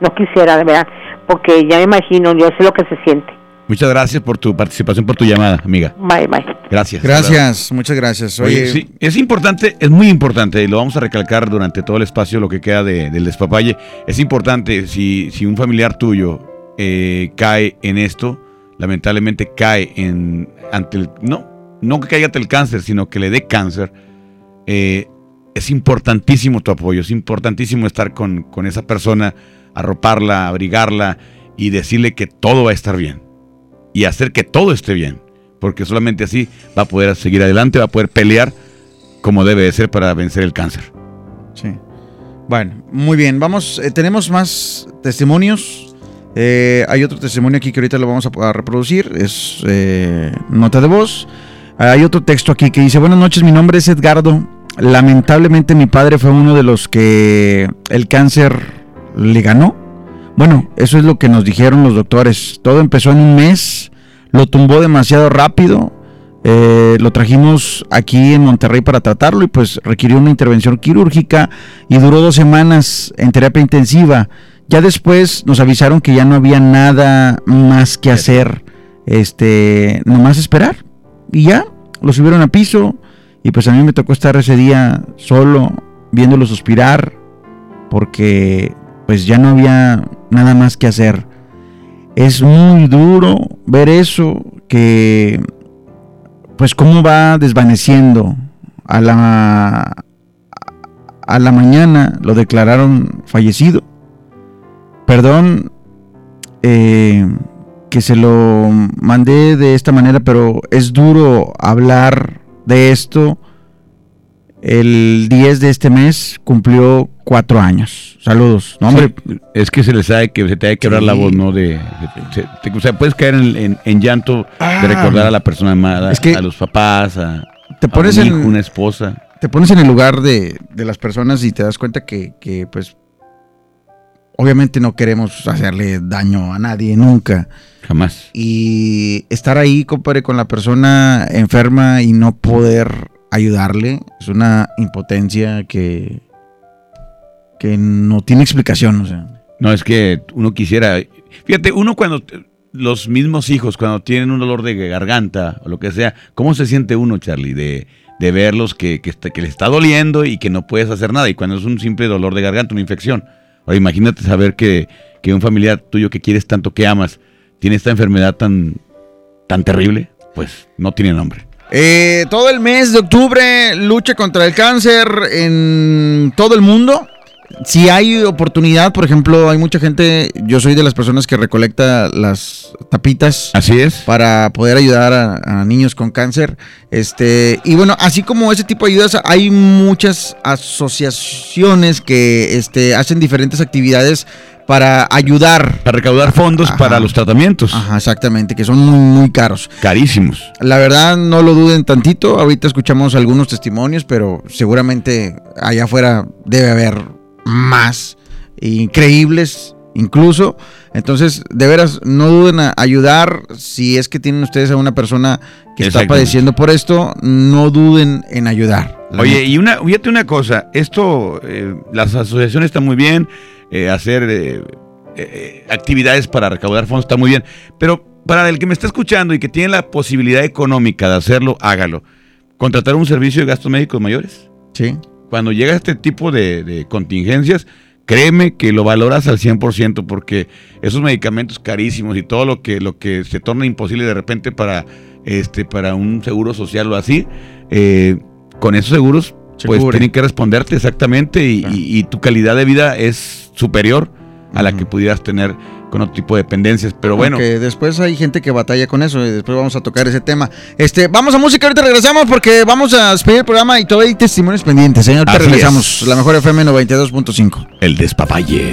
no quisiera de verdad, porque ya me imagino, yo sé lo que se siente. Muchas gracias por tu participación, por tu llamada, amiga. Bye bye. Gracias. Gracias, muchas gracias. Oye, Oye, sí, es importante, es muy importante, y lo vamos a recalcar durante todo el espacio, lo que queda de- del despapalle. Es importante, si, si un familiar tuyo eh, cae en esto, lamentablemente cae en ante el. No, no que ante el cáncer, sino que le dé cáncer. eh, es importantísimo tu apoyo, es importantísimo estar con, con esa persona, arroparla, abrigarla y decirle que todo va a estar bien. Y hacer que todo esté bien. Porque solamente así va a poder seguir adelante, va a poder pelear como debe de ser para vencer el cáncer. Sí. Bueno, muy bien. Vamos, eh, tenemos más testimonios. Eh, hay otro testimonio aquí que ahorita lo vamos a, reproducir. Es nota de voz. Hay otro texto aquí que dice, buenas noches, mi nombre es Edgardo. Lamentablemente mi padre fue uno de los que el cáncer le ganó. Bueno, eso es lo que nos dijeron los doctores. Todo empezó en un mes, lo tumbó demasiado rápido. eh, lo trajimos aquí en Monterrey para tratarlo y pues requirió una intervención quirúrgica y duró dos semanas en terapia intensiva. Ya después nos avisaron que ya no había nada más que hacer, este, nomás esperar. Y ya, lo subieron a piso y pues a mí me tocó estar ese día solo, viéndolo suspirar, porque pues ya no había nada más que hacer. Es muy duro ver eso, que pues cómo va desvaneciendo. A la, a la mañana lo declararon fallecido. Perdón eh, que se lo mandé de esta manera, pero es duro hablar de esto. El 10 de este mes cumplió cuatro años. Saludos. No, hombre, Es que se les sabe que se te hay que quebrar Sí. la voz, ¿no? De, se- te- o sea, puedes caer en, en- en llanto Ah. de recordar a la persona amada, Es que a los papás, a, te a en- una esposa. te pones en el lugar de, de las personas y te das cuenta que, que, pues, obviamente no queremos hacerle daño a nadie nunca. Jamás. Y estar ahí, compadre, con la persona enferma y no poder ayudarle es una impotencia que, que no tiene explicación. O sea. No, es que uno quisiera. Fíjate, uno cuando. Los mismos hijos, cuando tienen un dolor de garganta o lo que sea, ¿cómo se siente uno, Charlie? De, de verlos que, que, está- que le está doliendo y que no puedes hacer nada. Y cuando es un simple dolor de garganta, una infección. Ahora, imagínate saber que, que un familiar tuyo que quieres tanto, que amas, tiene esta enfermedad tan, tan terrible. Pues no tiene nombre. Eh, todo el mes de octubre, lucha contra el cáncer en todo el mundo. Si hay oportunidad, por ejemplo, hay mucha gente, yo soy de las personas que recolecta las tapitas. Así es. Para poder ayudar a, a niños con cáncer. Este, y bueno, así como ese tipo de ayudas, hay muchas asociaciones que este, hacen diferentes actividades para ayudar. Para recaudar fondos para los tratamientos. Ajá, exactamente, que son muy, muy caros. Carísimos. La verdad, no lo duden tantito. Ahorita escuchamos algunos testimonios, pero seguramente allá afuera debe haber más increíbles, incluso. Entonces, de veras, no duden a ayudar. Si es que tienen ustedes a una persona que está padeciendo por esto, no duden en ayudar. Oye, neta. y una, fíjate una cosa, esto, eh, las asociaciones están muy bien, eh, hacer eh, eh, actividades para recaudar fondos está muy bien, pero para el que me está escuchando y que tiene la posibilidad económica de hacerlo, hágalo. Contratar un servicio de gastos médicos mayores. Sí. Cuando llega este tipo de, de contingencias, créeme que lo valoras al 100% porque esos medicamentos carísimos y todo lo que, lo que se torna imposible de repente para, este, para un seguro social o así, eh, con esos seguros Se pues cubre. tienen que responderte exactamente y, y- y tu calidad de vida es superior a la que pudieras tener con otro tipo de dependencias. Pero bueno, Porque después hay gente que batalla con eso y después vamos a tocar ese tema. Este, vamos a música, ahorita regresamos porque vamos a despedir el programa y todavía hay testimonios pendientes. Señor, ahorita Así regresamos. es. La mejor FM 92.5. el despapalle.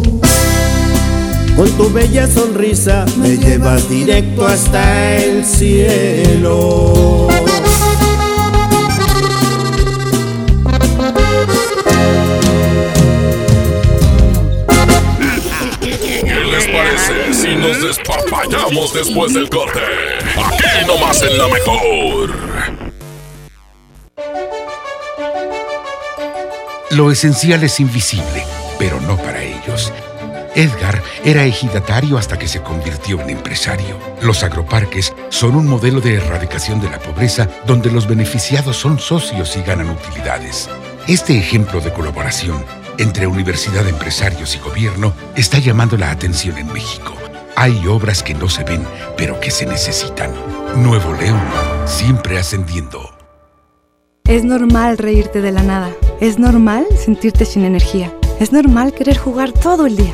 con tu bella sonrisa, me llevas directo hasta el cielo. ¿Qué les parece si nos despapallamos después del corte? Aquí nomás en la mejor. Lo esencial es invisible, pero no para. Edgar era ejidatario hasta que se convirtió en empresario. Los agroparques son un modelo de erradicación de la pobreza donde los beneficiados son socios y ganan utilidades. Este ejemplo de colaboración entre universidad, empresarios y gobierno está llamando la atención en México. Hay obras que no se ven, pero que se necesitan. Nuevo León, siempre ascendiendo. Es normal reírte de la nada. Es normal sentirte sin energía. Es normal querer jugar todo el día.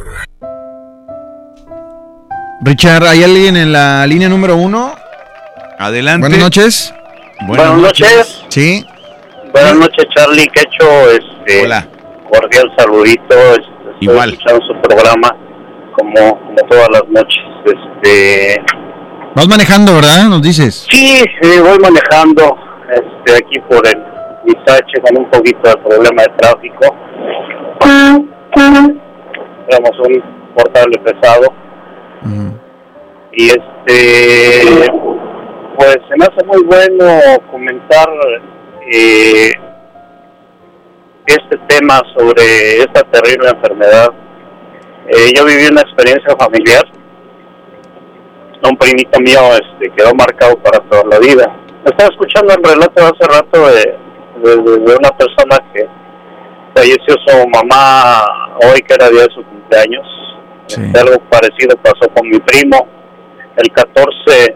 Richard, ¿hay alguien en la línea número uno? Adelante. Buenas noches. Buenas noches. Sí. Buenas noches, Charlie. Que hecho este Hola. cordial saludito. Estoy Igual. escuchando su programa como, como todas las noches. Este, Vas manejando, ¿verdad? Nos dices. sí, voy manejando este aquí por el Misache con un poquito de problema de tráfico. Tenemos un portable pesado. Y este, pues se me hace muy bueno comentar eh, este tema sobre esta terrible enfermedad. Eh, yo viví una experiencia familiar. Un primito mío este, quedó marcado para toda la vida. Estaba escuchando el relato hace rato de, de- una persona que falleció su mamá hoy, que era día de su cumpleaños. Algo parecido pasó con mi primo el 14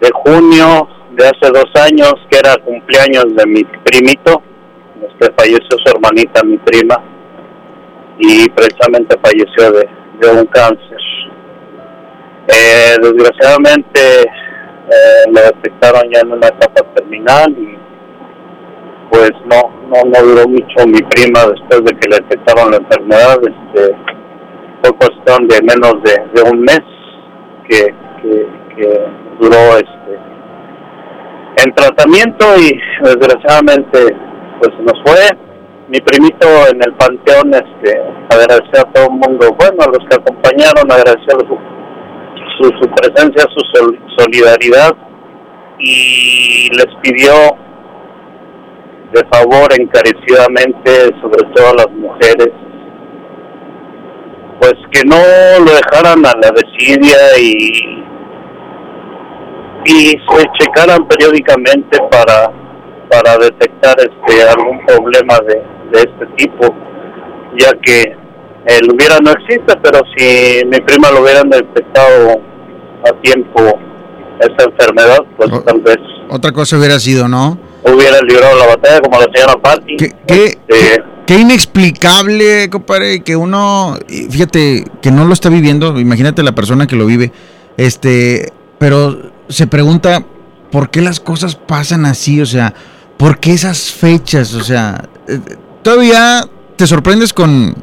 de junio de hace dos años, que era cumpleaños de mi primito, este, falleció su hermanita, mi prima, y precisamente falleció de, de un cáncer. Eh, desgraciadamente eh, lo detectaron ya en una etapa terminal y pues no, no, no duró mucho mi prima después de que le detectaron la enfermedad, este, fue cuestión de menos de, de un mes que, que, duró este en tratamiento y desgraciadamente pues nos fue. Mi primito en el panteón este agradecer a todo el mundo bueno a los que acompañaron agradecer su, su, su presencia su sol- solidaridad y les pidió de favor encarecidamente sobre todo a las mujeres pues que no lo dejaran a la desidia y y se checaran periódicamente para para detectar este algún problema de, de este tipo ya que el hubiera no existe pero si mi prima lo hubieran detectado a tiempo esa enfermedad pues tal vez Otra cosa hubiera sido, ¿no? hubiera librado la batalla como la señora Patti ¿Qué, qué inexplicable, compadre, que uno, fíjate, que no lo está viviendo, imagínate la persona que lo vive, este, pero se pregunta, ¿por qué las cosas pasan así? O sea, ¿por qué esas fechas? O sea, eh, todavía te sorprendes con,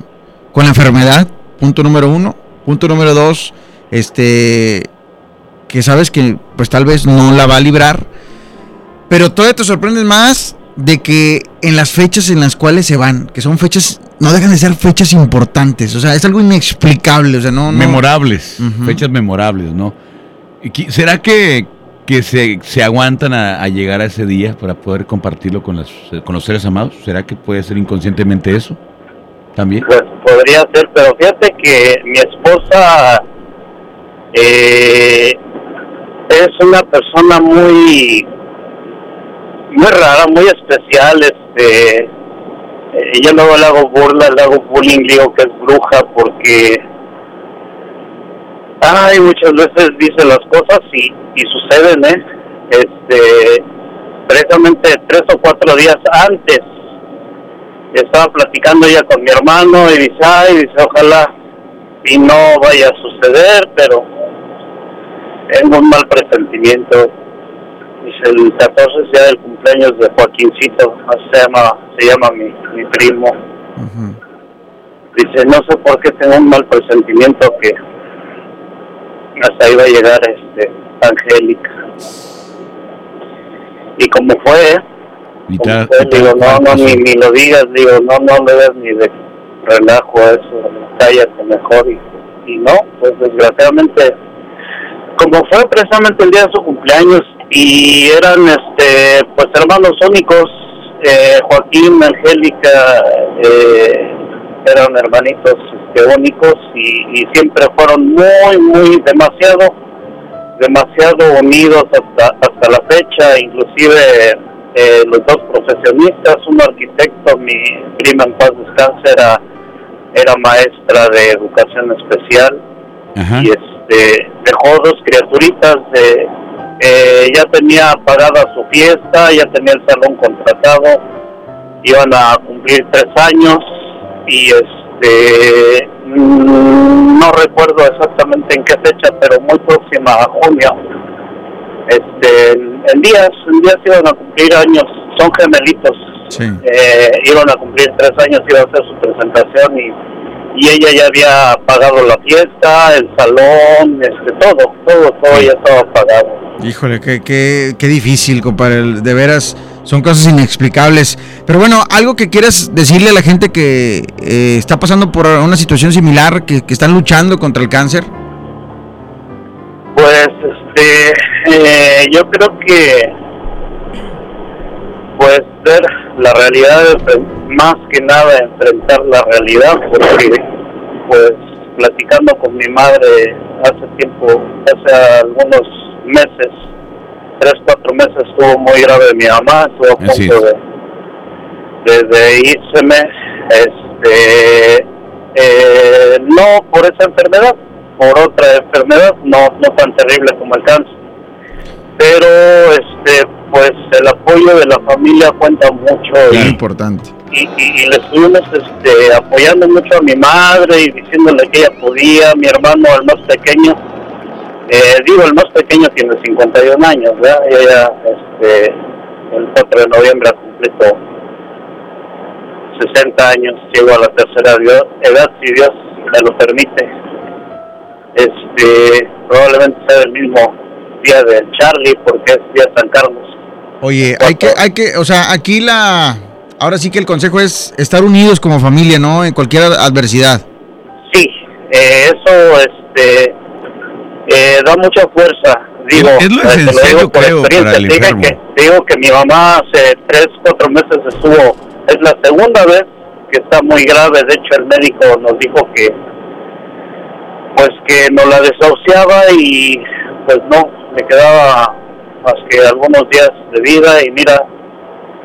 con la enfermedad, punto número uno. Punto número dos, este, que sabes que pues tal vez no la va a librar, pero todavía te sorprendes más de que en las fechas en las cuales se van, que son fechas, no dejan de ser fechas importantes, o sea, es algo inexplicable, o sea, no... no- Memorables, fechas memorables, ¿no? ¿Será que, que se, se aguantan a, a llegar a ese día para poder compartirlo con, las, con los seres amados? ¿Será que puede ser inconscientemente eso? También. Pues podría ser, pero fíjate que mi esposa eh, es una persona muy muy rara, muy especial, este eh, yo luego le hago burla, le hago bullying, digo que es bruja porque ay muchas veces dice las cosas y, y suceden, eh este precisamente tres o cuatro días antes estaba platicando ella con mi hermano y dice, ay, dice, ojalá y no vaya a suceder, pero tengo un mal presentimiento. Dice, el 14 es día del cumpleaños de Joaquincito, se llama, se llama mi, mi primo. Dice, no sé por qué tengo un mal presentimiento que hasta ahí va a llegar este Angélica. Y como fue, Y da- pues, te da digo, no, no, ni, ni lo digas, digo, no, no le des ni de relajo a eso, cállate mejor. Y, y no, pues desgraciadamente, como fue precisamente el día de su cumpleaños y eran, este, pues hermanos únicos, eh, Joaquín, Angélica, eh, eran hermanitos este, únicos y, y siempre fueron muy, muy, demasiado, demasiado unidos hasta, hasta la fecha, inclusive eh, los dos profesionistas, un arquitecto, mi prima en paz descanse era, era maestra de educación especial. Y este dejó dos criaturitas de eh, ya tenía pagada su fiesta, ya tenía el salón contratado, iban a cumplir tres años y este mm, no recuerdo exactamente en qué fecha, pero muy próxima a junio. Este, en, días, en días iban a cumplir años, son gemelitos, eh, iban a cumplir tres años, iba a hacer su presentación y, y ella ya había pagado la fiesta, el salón, este, todo, todo, todo ya estaba pagado. Híjole, qué, qué, qué difícil, compadre. De veras, son cosas inexplicables. Pero bueno, algo que quieras decirle a la gente que eh, está pasando por una situación similar, que, que están luchando contra el cáncer. Pues, este, eh, yo creo que, pues, ver la realidad, más que nada enfrentar la realidad, porque, pues, platicando con mi madre hace tiempo, hace algunos meses, tres, cuatro meses, estuvo muy grave mi mamá, estuvo a punto de, de írseme, este, eh, no por esa enfermedad, por otra enfermedad, no, no tan terrible como el cáncer. Pero, este, pues el apoyo de la familia cuenta mucho y, importante. y, y- y le estuvimos este, apoyando mucho a mi madre y diciéndole que ella podía, mi hermano, el más pequeño, eh, digo, el más pequeño tiene 51 años, ¿verdad? Y ella, este, el 4 de noviembre ha cumplido 60 años, llego a la tercera edad, si Dios me lo permite. Este, probablemente sea el mismo día de Charlie, porque es día de San Carlos. Oye, hay que, hay que, o sea, aquí la, ahora sí que el consejo es estar unidos como familia, ¿no? En cualquier adversidad. Sí, eh, eso, este, eh, da mucha fuerza. Digo, Es lo eh, te esencial, yo por creo, experiencia. para el Te dije enfermo. que, te digo que mi mamá hace tres, cuatro meses estuvo, es la segunda vez que está muy grave. De hecho, el médico nos dijo que, pues que nos la desahuciaba y pues no, le quedaba más que algunos días de vida y mira,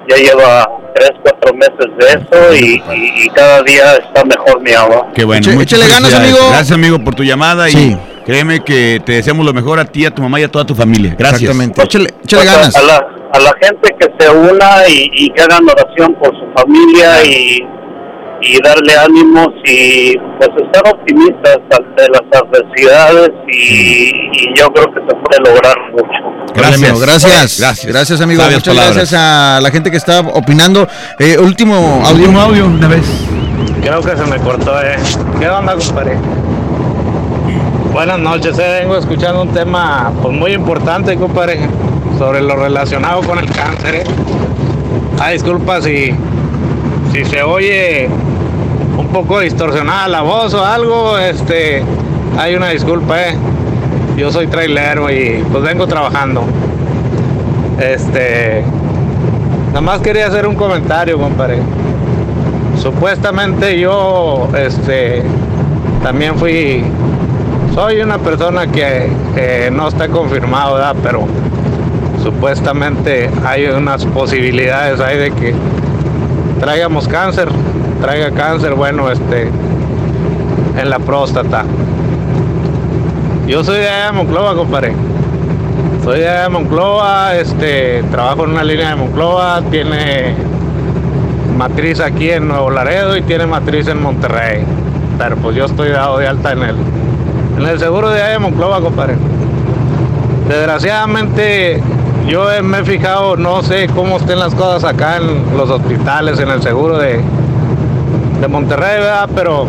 ya lleva tres, cuatro meses de eso y, y- y cada día está mejor mi mamá. Qué bueno. Eche- échale ganas, amigo. Gracias, amigo, por tu llamada Sí. y créeme que te deseamos lo mejor a ti, a tu mamá y a toda tu familia. Gracias. Exactamente. Échale, échale Pues, a- ganas. A, la, a la gente que se una y, y que hagan oración por su familia y, y darle ánimos y pues estar optimistas ante las adversidades y, y yo creo que se puede lograr mucho. Amigo, gracias. Gracias. Gracias, amigo. Sabias Muchas palabras. gracias a la gente que está opinando. Eh, último audio. Último audio, una vez. Creo que se me cortó, eh. ¿Qué onda, compadre? Buenas noches, eh. Vengo escuchando un tema pues, muy importante, compadre, sobre lo relacionado con el cáncer, eh. Ah, disculpa si, si se oye un poco distorsionada la voz o algo, este, hay una disculpa, eh. Yo soy trailero y pues vengo trabajando. Este, nada más quería hacer un comentario, compadre supuestamente yo, este, también fui, soy una persona que no está confirmado, ¿verdad? Pero supuestamente hay unas posibilidades ahí de que traigamos cáncer, traiga cáncer, bueno, este, en la próstata. Yo soy de allá de Monclova, compadre. Soy de allá de Monclova, este, trabajo en una línea de Monclova, tiene matriz aquí en Nuevo Laredo y tiene matriz en Monterrey. Pero pues yo estoy dado de alta en el, en el seguro de allá de Monclova, compadre. Desgraciadamente yo me he fijado, no sé cómo estén las cosas acá en los hospitales, en el seguro de, de Monterrey, ¿verdad? Pero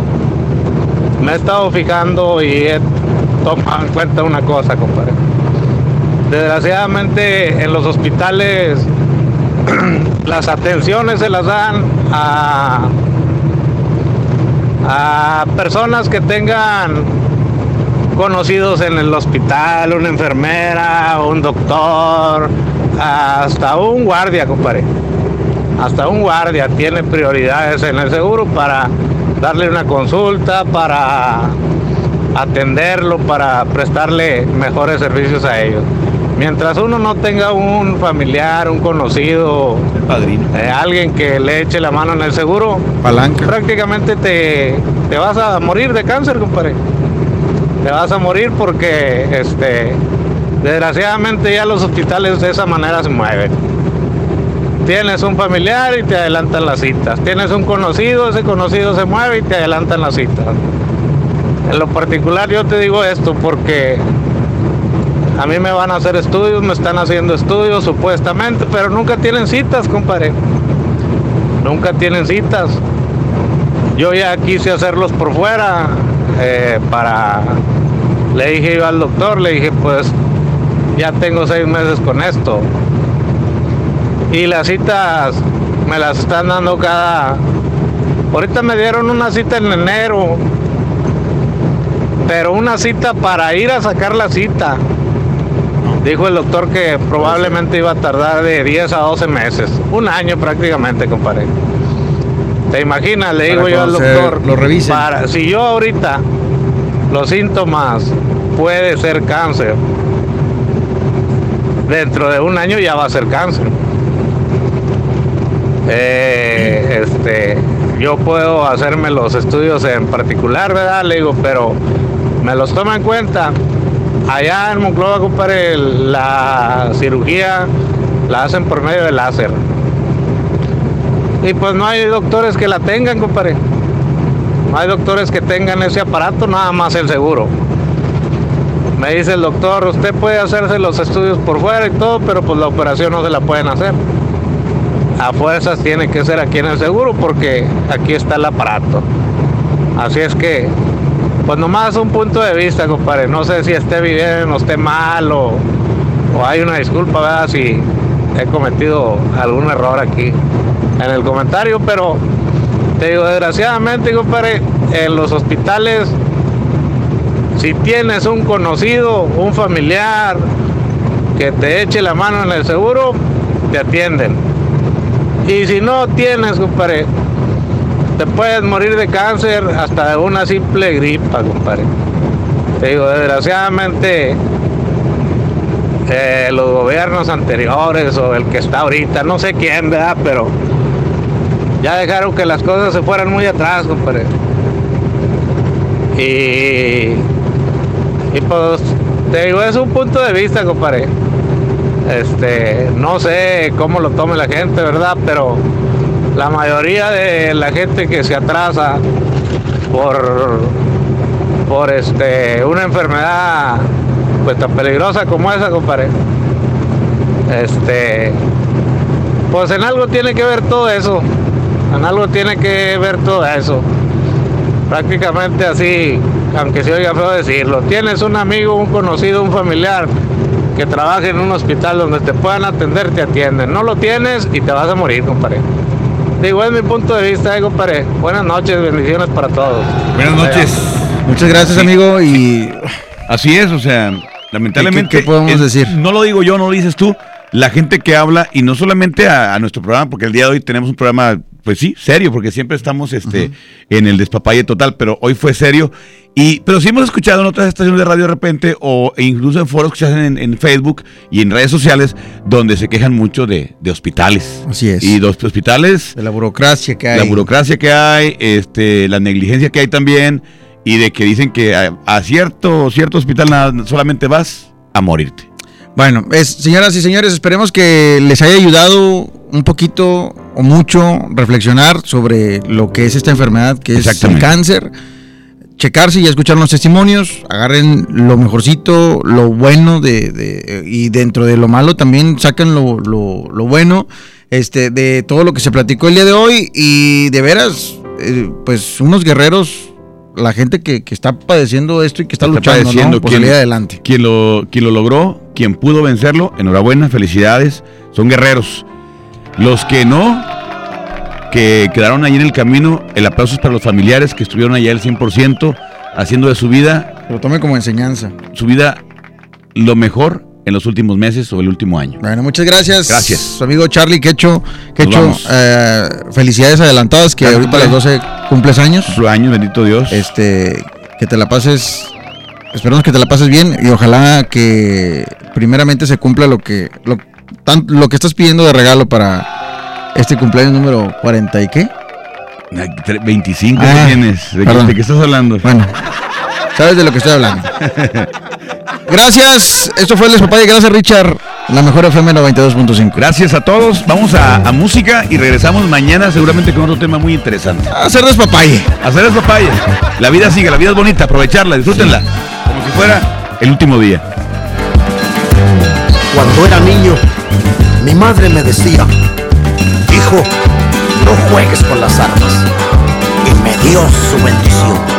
me he estado fijando y he tomado en cuenta una cosa, compadre. Desgraciadamente en los hospitales las atenciones se las dan a, a personas que tengan conocidos en el hospital, una enfermera, un doctor, hasta un guardia, compadre. Hasta un guardia tiene prioridades en el seguro para darle una consulta, para atenderlo, para prestarle mejores servicios a ellos. Mientras uno no tenga un familiar, un conocido, eh, alguien que le eche la mano en el seguro, Palanca. prácticamente te, te vas a morir de cáncer, compadre. Te vas a morir porque, este, desgraciadamente ya los hospitales de esa manera se mueven. Tienes un familiar y te adelantan las citas. Tienes un conocido, ese conocido se mueve y te adelantan las citas. En lo particular yo te digo esto porque a mí me van a hacer estudios, me están haciendo estudios supuestamente, pero nunca tienen citas, compadre. Nunca tienen citas. Yo ya quise hacerlos por fuera eh, para... Le dije yo al doctor, le dije pues ya tengo seis meses con esto. Y las citas me las están dando cada... Ahorita me dieron una cita en enero, pero una cita para ir a sacar la cita. Dijo el doctor que probablemente iba a tardar de 10 a 12 meses. Un año prácticamente, compadre. ¿Te imaginas? Le digo yo al doctor. lo revisen. para- si yo ahorita los síntomas puede ser cáncer, dentro de un año ya va a ser cáncer. Eh, este, yo puedo hacerme los estudios en particular, ¿verdad? Le digo, pero me los toma en cuenta. Allá en Monclova, compadre, la cirugía la hacen por medio de láser. Y pues no hay doctores que la tengan, compadre. No hay doctores que tengan ese aparato, nada más el seguro. Me dice el doctor, usted puede hacerse los estudios por fuera y todo, pero pues la operación no se la pueden hacer. A fuerzas tiene que ser aquí en el seguro porque aquí está el aparato. Así es que, pues nomás un punto de vista, compadre. No sé si esté bien o esté mal o, o hay una disculpa, ¿verdad? Si he cometido algún error aquí en el comentario, pero te digo, desgraciadamente, compadre, en los hospitales, si tienes un conocido, un familiar que te eche la mano en el seguro, te atienden. Y si no tienes, compadre, te puedes morir de cáncer hasta de una simple gripa, compadre. Te digo, desgraciadamente, eh, los gobiernos anteriores o el que está ahorita, no sé quién, ¿verdad? Pero ya dejaron que las cosas se fueran muy atrás, compadre. Y, y pues, te digo, es un punto de vista, compadre. Este, no sé cómo lo tome la gente, ¿verdad? Pero la mayoría de la gente que se atrasa por, por este, una enfermedad pues tan peligrosa como esa, compadre. Este, pues en algo tiene que ver todo eso. En algo tiene que ver todo eso. Prácticamente así, aunque se oiga feo decirlo. Tienes un amigo, un conocido, un familiar que trabaje en un hospital donde te puedan atender, te atienden. No lo tienes y te vas a morir, compadre. Digo, es mi punto de vista, eh, compadre. Buenas noches, bendiciones para todos. Buenas noches. Muchas gracias, Sí. amigo. Y Así es, o sea, lamentablemente. ¿Qué- qué podemos es- decir? No lo digo yo, no lo dices tú. La gente que habla, y no solamente a, a nuestro programa, porque el día de hoy tenemos un programa pues sí, serio, porque siempre estamos este, en el despapalle total, pero hoy fue serio. Y, pero sí hemos escuchado en otras estaciones de radio de repente, o incluso en foros que se hacen en, en Facebook y en redes sociales, donde se quejan mucho de, de hospitales. Así es. Y los hospitales. De la burocracia que hay. La burocracia que hay, este, la negligencia que hay también, y de que dicen que a, a cierto, cierto hospital nada- solamente vas a morirte. Bueno, es, señoras y señores, esperemos que les haya ayudado un poquito o mucho reflexionar sobre lo que es esta enfermedad, que es el cáncer. Checarse y escuchar los testimonios, agarren lo mejorcito, lo bueno de, de- y dentro de lo malo también lo, lo- lo bueno este, de todo lo que se platicó el día de hoy y de veras, eh, pues unos guerreros, la gente que, que está padeciendo esto y que está, luchando padeciendo, ¿no? por quien- salir adelante. Quien lo, quien lo logró, quien pudo vencerlo, enhorabuena, felicidades, son guerreros. Los que no, que quedaron ahí en el camino, el aplauso es para los familiares que estuvieron allá al 100%, haciendo de su vida, Lo tome como enseñanza. su vida lo mejor en los últimos meses o el último año. Bueno, muchas gracias. Gracias. Su amigo Charlie Quecho. Quecho, eh, felicidades adelantadas, que ahorita a las cumple. 12 cumples años. Su año, bendito Dios. Este, que te la pases, esperamos que te la pases bien y ojalá que primeramente se cumpla lo que, lo, tan- lo que estás pidiendo de regalo para este cumpleaños número 40 y qué. Ay, tre- 25 Ah, tienes. ¿De qué, de qué estás hablando? Bueno, sabes de lo que estoy hablando. Gracias, esto fue el Despapaya, gracias Richard, la mejor FM 92.5. Gracias a todos. Vamos a, a música y regresamos mañana seguramente con otro tema muy interesante. A hacer despapalle. Hacer es papaya. La vida sigue, la vida es bonita, aprovecharla, disfrútenla. Como si fuera el último día. Cuando era niño, mi madre me decía, hijo, no juegues con las armas. Y me dio su bendición.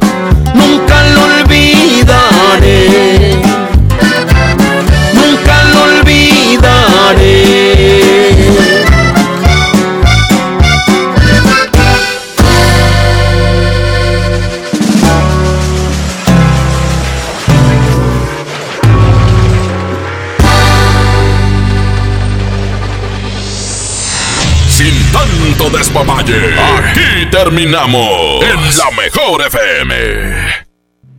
terminamos en la mejor FM.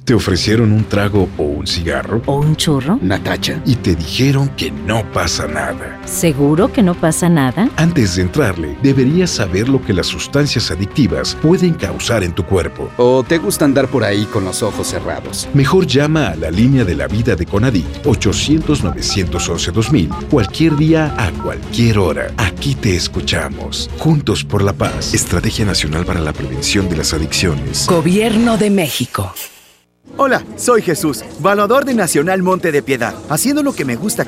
¿Te ofrecieron un trago o un cigarro? ¿O un churro? Natacha. Y te dijeron que no pasa nada. ¿Seguro que no pasa nada? Antes de entrarle, deberías saber lo que las sustancias adictivas pueden causar en tu cuerpo. ¿O te gusta andar por ahí con los ojos cerrados? Mejor llama a la línea de la vida de Conadic 800-911-2000 cualquier día a cualquier hora. Aquí te escuchamos. Juntos por la paz. Estrategia Nacional para la Prevención de las Adicciones. Gobierno de México. Hola, soy Jesús, valedor de Nacional Monte de Piedad, haciendo lo que me gusta